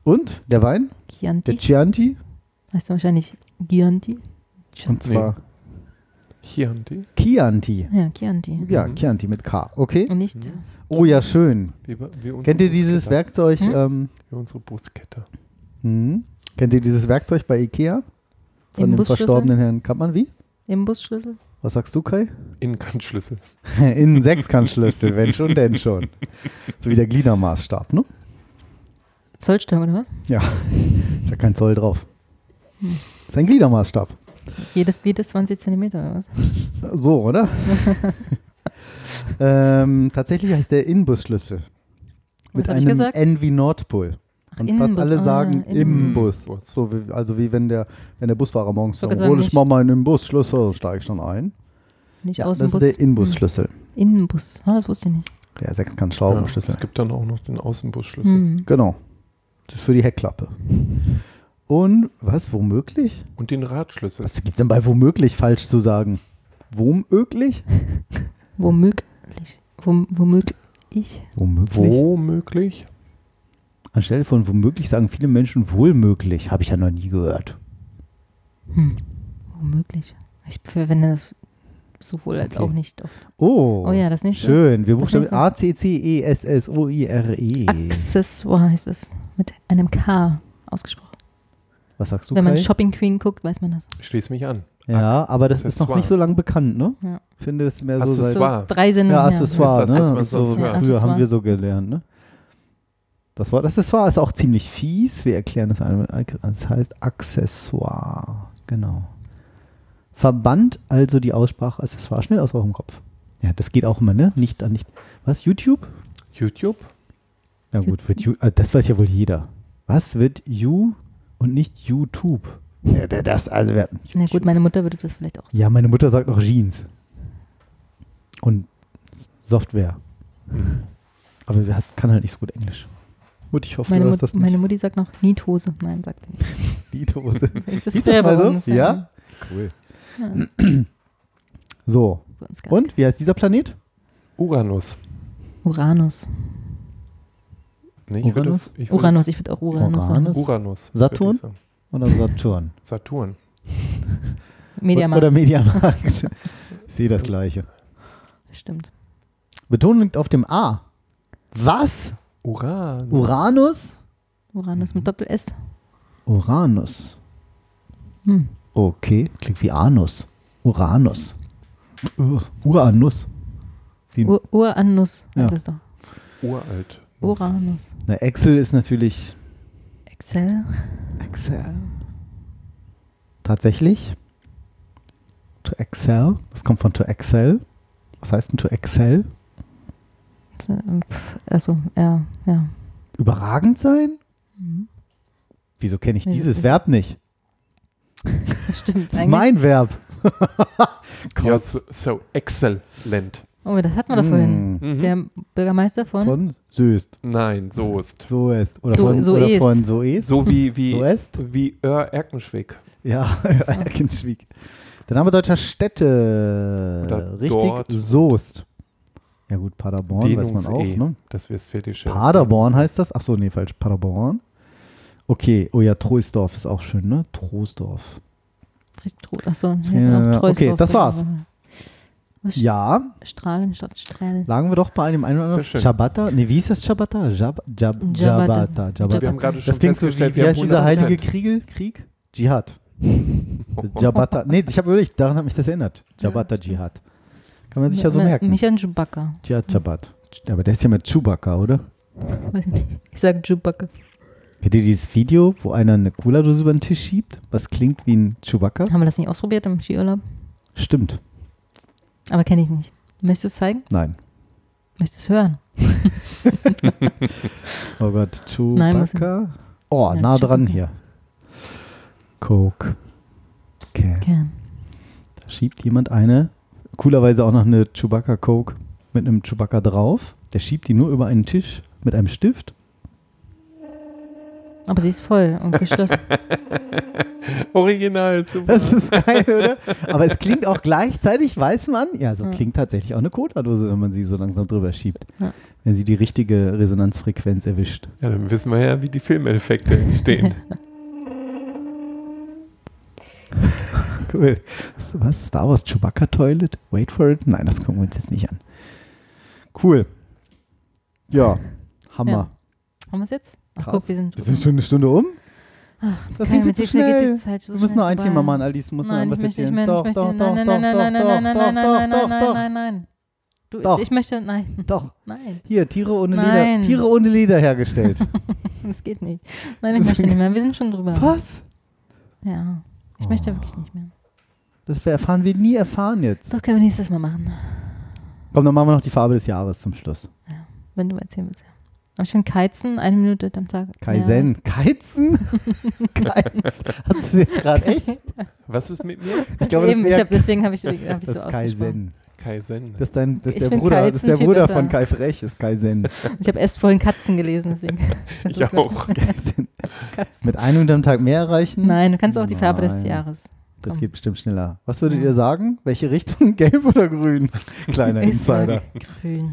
Und der Wein? Der Chianti. Chianti? Heißt wahrscheinlich Chianti. Und zwar Chianti. Chianti. Ja, Chianti. Ja, Mhm. Chianti mit K. Okay. Und nicht. Oh ja, schön. Wie, wie Kennt ihr dieses Brustkette. Werkzeug? Hm? Ähm, Wie unsere Brustkette. hm? Kennt ihr dieses Werkzeug bei Ikea? Von dem verstorbenen Herrn Kampmann? Wie? Imbusschlüssel? Was sagst du, Kai? Innenkantschlüssel. In Sechskantschlüssel, wenn schon, denn schon. So wie der Gliedermaßstab, ne? Zollstock oder was? Ja, ist ja kein Zoll drauf. Hm. Ist ein Gliedermaßstab. Jedes Glied ist 20 Zentimeter oder was? So, oder? ähm, tatsächlich heißt der Inbusschlüssel. Mit einem gesagt? N wie Nordpol. Und fast Innenbus. alle Ah, sagen Innenbus. Imbus. So wie, also wie wenn der, wenn der Busfahrer morgens sagt, hol ich mal meinen Imbusschlüssel, steige ich schon ein. Nicht Ja, aus das dem ist Bus. der Inbusschlüssel. Hm. Innenbus. Ah, das wusste ich nicht. Der Ja, Sechskant-Schraubenschlüssel. es gibt dann auch noch den Außenbusschlüssel. Hm. Genau. Das ist für die Heckklappe. Und was, womöglich? Und den Radschlüssel. Was gibt es denn bei womöglich falsch zu sagen? Womöglich? Womöglich. Wom womöglich. Womöglich? Womöglich? Anstelle von womöglich sagen viele Menschen wohlmöglich. Habe ich ja noch nie gehört. Hm. Womöglich. Ich verwende das sowohl als Okay. auch nicht oft. Oh, Oh ja, das nächste schön. Wir das buchstabieren nächste- A-C-C-E-S-S-O-I-R-E. Accessoire heißt es. Mit einem K ausgesprochen. Was sagst du, Wenn man Kai? Shopping Queen guckt, weiß man das. Ich schließe mich an. Ja, aber das ist noch Accessoire. nicht so lange bekannt, ne? Ja. Ich finde das mehr so Accessoire. seit... War. So drei Sendungen Ja. Accessoire, was ne? So, sonst früher? Accessoire. haben wir so gelernt, ne? Das Wort Accessoire ist auch ziemlich fies. Wir erklären das einmal. Es heißt Accessoire. Genau. Verband also die Aussprache Accessoire. Schnell aus eurem Kopf. Ja, das geht auch immer, ne? Nicht an nicht. Was? YouTube? YouTube? Na gut, wird you, äh, das weiß ja wohl jeder. Was wird You und nicht YouTube? Ja, da- das, also wer, Na gut, meine Mutter würde das vielleicht auch sagen. ja, meine Mutter sagt auch Jeans. Und Software. Mhm. Aber wer hat, kann halt nicht so gut Englisch. Mutti, ich hoffe, Meine, du Mut, hast das nicht. meine Mutti sagt noch Niethose. Nein, sagt sie nicht. Liedhose. Ist das Hieß das mal bei so? uns, Ja? Cool. Ja. So. Und, wie heißt dieser Planet? Uranus. Uranus. Nee, ich würde- Uranus? ich würde- Uranus, ich würde auch Uranus sagen. Uranus? Uranus. Saturn? würde. Oder Saturn? Saturn. Mediamarkt. Oder Mediamarkt. ich sehe das Gleiche. Stimmt. Betonung liegt auf dem A. Was? Uran. Uranus? Uranus mit Doppel-S. Uranus. Hm. Okay, klingt wie Anus. Uranus. Uranus. Uranus Ja. heißt es doch. Uralt. Uranus. na, Excel ist natürlich Excel. Excel. Tatsächlich. To Excel. Das kommt von To Excel. Was heißt denn To Excel? Also, ja, ja. Überragend sein? Mhm. Wieso kenne ich dieses Verb nicht? Stimmt. Das ist mein Verb. Ja, so, so exzellent. Oh, das hatten wir doch vorhin. Mhm. Der Bürgermeister von. Von Söst. Nein, so ist. So ist. Oder So- von so oder von so ist. So wie, wie, So ist. wie Ör Erkenschwick. Ja, Erkenschwick. Der Name deutscher Städte. Oder Richtig, dort. Soest. Ja gut, Paderborn weiß man auch, Dehnungs-E, ne? Das Westfälische. Paderborn heißt das? Achso, nee, falsch. Paderborn. Okay, oh ja, Troisdorf ist auch schön, ne? Troisdorf. Achso, Ja, okay, das war's. Was Ja, Strahlen statt Strahlen. lagen wir doch bei einem einen oder anderen. Ciabatta? Nee, wie ist das Ciabatta? Jab, Jab, Jabata. Ciabatta. Wir haben gerade schon Das klingt so wie, festgestellt, wie haben heißt dieser 100%. heilige Kriegel? Krieg? Dschihad. Ciabatta. Nee, ich habe überlegt, daran hat mich das erinnert. Ciabatta Dschihad. Kann man sich ja so merken. Mich an Chewbacca. Dschihad Ciabat. Aber der ist ja mit Chewbacca, oder? Weiß nicht. Ich sage Chewbacca. Kennt ihr dieses Video, wo einer eine Cola-Dose über den Tisch schiebt? Was klingt wie ein Chewbacca? Haben wir das nicht ausprobiert im Skiurlaub? Stimmt. Aber kenne ich nicht. Möchtest du es zeigen? Nein. Möchtest du es hören? Oh Gott, Nein, Chewbacca. Oh, Ja, nah dran hier. Coke. Can. Can. Da schiebt jemand eine, coolerweise auch noch eine Chewbacca Coke mit einem Chewbacca drauf. Der schiebt die nur über einen Tisch mit einem Stift. Aber sie ist voll und geschlossen. Original, super. Das ist geil, oder? Aber es klingt auch gleichzeitig, weiß man, ja, so Ja. klingt tatsächlich auch eine Cola-Dose, wenn man sie so langsam drüber schiebt. Ja. Wenn sie die richtige Resonanzfrequenz erwischt. Ja, dann wissen wir ja, wie die Filmeffekte entstehen. Cool. Was? Star Wars Chewbacca Toilet? Wait for it? Nein, das gucken wir uns jetzt nicht an. Cool. Ja, Hammer. Ja. Haben wir es jetzt? Ach, guck, wir sind. Das ist schon eine Stunde um? Ach, Das ging viel zu schnell geht schnell. diese Zeit so Du musst nur ein vorbei? Thema machen, Alice. Du musst Nein, noch ich was möchte nicht erzählen. mehr. Doch, doch, doch, nein, doch, nein, nein, doch, nein, doch, nein, nein, doch, nein, doch, nein, doch, nein, nein, nein. Du, Doch. Ich möchte, nein. Doch. Nein, Hier, Tiere ohne Leder. Nein. Tiere ohne Leder hergestellt. das geht nicht. Nein, ich möchte nicht mehr. Wir sind schon drüber. was? Ja. Ich möchte wirklich nicht mehr. Das erfahren wir nie erfahren jetzt. Doch, können wir nächstes Mal machen. Komm, dann machen wir noch die Farbe des Jahres zum Schluss. Wenn du erzählen willst. ja. Aber ich finde Keizen, eine Minute am Tag. Kaizen. Keizen? Keizen. Hast du jetzt gerade echt? Was ist mit mir? Ich glaube, Eben, das ich ist hab, deswegen habe ich, hab ich das so ist ausgesprochen. Kaizen. Kaizen. Das ist, dein, das ist der Bruder, das ist Kaizen der Bruder besser. von Kai Frech, ist Kaizen. Ich habe erst vorhin Katzen gelesen, deswegen. Ich auch. Kaizen. Mit einem Minute am Tag mehr erreichen? Nein, du kannst auch die Farbe des Nein. Jahres. Das Komm. geht bestimmt schneller. Was würdet Ja. ihr sagen? Welche Richtung? Gelb oder grün? Kleiner Ich sage Insider. Grün.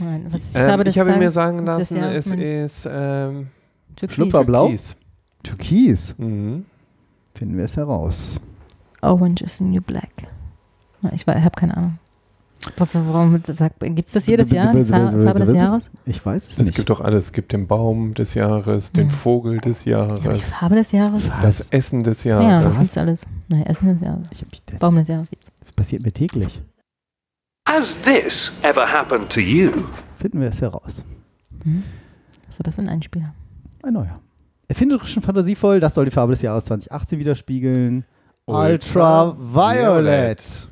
Nein, was ist die Ähm, des ich habe mir sagen lassen, Jahres, es ist ähm, Türkis. Schlüpferblau? Türkis. Türkis. Mhm. Finden wir es heraus. Orange is the new black. Ich habe keine Ahnung. Warum gibt es das jedes Jahr, Farbe des Jahres? Ich weiß es Es nicht. gibt doch alles. Es gibt den Baum des Jahres, den Ja. Vogel des Ja, aber die Jahres, Farbe des Jahres? das Essen des Ja, Jahres. das gibt's alles. Nein, Essen des Jahres. Ich hab, das Baum des Jahres gibt's. passiert mir täglich. Has this ever happened to you? Finden wir es heraus. Hm? Was war das für ein Einspieler? Ein neuer. Erfinderisch und fantasievoll, das soll die Farbe des Jahres 2018 widerspiegeln. Ultraviolet.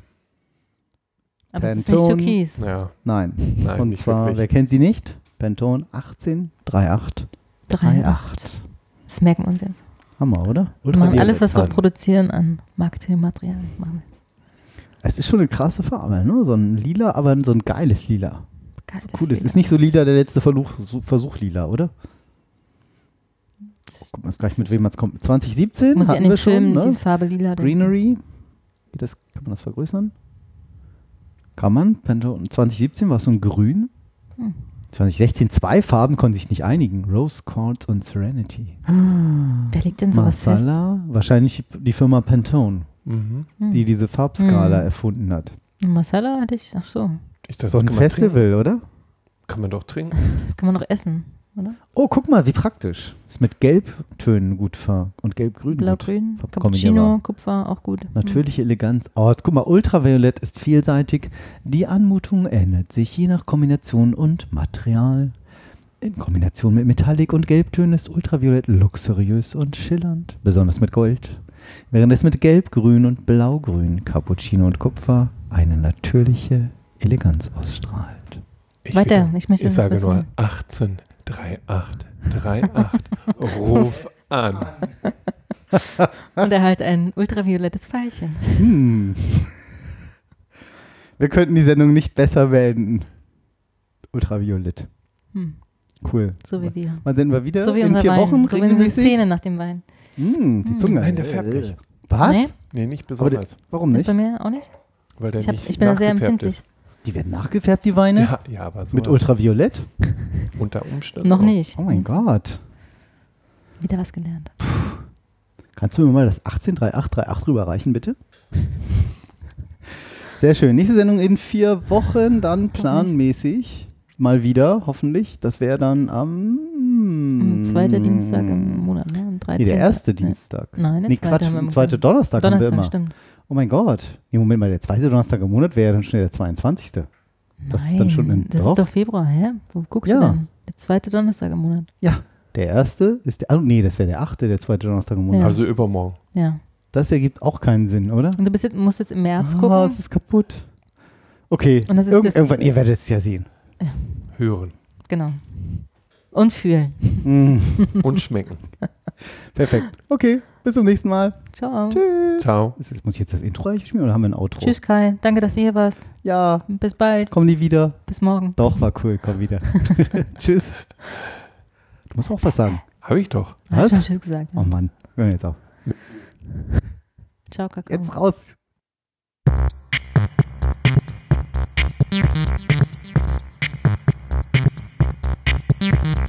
Aber es ist nicht Pantone. Türkis. Ja, Nein. nein, und zwar, wer wirklich. kennt sie nicht? Pantone 1838. 38. Das merken wir uns jetzt. Hammer, oder? Wir machen alles, was wir produzieren an Marketingmaterial. Machen wir. Es ist schon eine krasse Farbe, ne? So ein lila, aber so ein geiles Lila. Geiles Cool, es ist nicht so lila der letzte Versuch, so- Versuch lila, oder? Guck mal gleich mit wem es kommt. 2017 Muss hatten wir Film schon, die ne? Farbe lila. Greenery. Geht das, kann man das vergrößern? Kann man. Pantone. 2017 war es so ein Grün. Hm. 2016 zwei Farben konnten sich nicht einigen. Rose Quartz und Serenity. Wer legt denn sowas fest? Masala, wahrscheinlich die Firma Pantone, Mhm. Hm. die diese Farbskala Hm. erfunden hat. Masala hatte ich, ach so, Ich dachte, so das ein Festival, oder? Kann man doch trinken. das kann man doch essen, oder? Oh, guck mal, wie praktisch. Ist mit Gelbtönen gut ver und Gelb-Grün Blau-Grün, Cappuccino. Kupfer, auch gut. Natürliche Eleganz. Oh, guck mal, Ultraviolett ist vielseitig. Die Anmutung ändert sich je nach Kombination und Material. In Kombination mit Metallic und Gelbtönen ist Ultraviolett luxuriös und schillernd, besonders mit Gold. Während es mit Gelb, Grün und Blaugrün, Cappuccino und Kupfer eine natürliche Eleganz ausstrahlt. Ich Weiter, wieder- ich möchte Ich sage wissen. nur 18, 38, 38. Ruf an. Und er halt ein ultraviolettes Pfeilchen. Hm. Wir könnten die Sendung nicht besser beenden. Ultraviolett. Hm. Cool. So wie wir. Wann sind wir wieder? So wie In unser vier Wein. Wochen so wie unsere? Zähne nach dem Wein. Hm, die. Zunge. Nein, der färbt nicht. Was? Nee? Nee, nicht Aber die, besonders. warum nicht? Bei mir auch nicht? Weil der Ich, hab, nicht ich bin da sehr empfindlich. ist. Die werden nachgefärbt, die Weine? Ja, ja, aber so Mit Ultraviolett? unter Umständen. Noch auch. nicht. Oh mein Gott. Wieder was gelernt. Kannst du mir mal das 183838 rüberreichen, bitte? Sehr schön. Nächste Sendung in vier Wochen, dann planmäßig. Mal wieder, hoffentlich. Das wäre dann am. Am zweiter Dienstag im Monat, ne? Am Nee, 13. der erste Nee. Dienstag. Nein, der Nee, zweite Quatsch, haben zweite Monat. Donnerstag, haben wir Donnerstag, immer. stimmt. Oh mein Gott. Nee, Moment mal, der zweite Donnerstag im Monat wäre ja dann schon der 22. Das ist dann schon in. Das doch. ist doch Februar, hä? Wo guckst Ja. du denn? Der zweite Donnerstag im Monat. Ja, der erste ist der. Oh, nee, das wäre der achte, der zweite Donnerstag im Monat. Ja. Also übermorgen. Ja. Das ergibt auch keinen Sinn, oder? Und du bist jetzt, musst jetzt im März Ah, gucken. es ist kaputt. Okay, Und das ist Irgend, das- irgendwann, ihr werdet es ja sehen. Hören Genau. Und fühlen. Mm, und schmecken. perfekt. Okay, bis zum nächsten Mal. Ciao. Tschüss. Ciao. Ist das, muss ich jetzt das Intro eigentlich spielen oder haben wir ein Outro? Tschüss Kai. Danke, dass du hier warst. Ja, Bis bald. komm nie wieder. Bis morgen. Doch, war cool, komm wieder. Tschüss. Du musst auch was sagen. Habe ich doch. Hab Was? schon Tschüss gesagt. Oh Ja. Mann, wir hören jetzt auf. Ciao, Kakao. Jetzt raus. Reich, reich,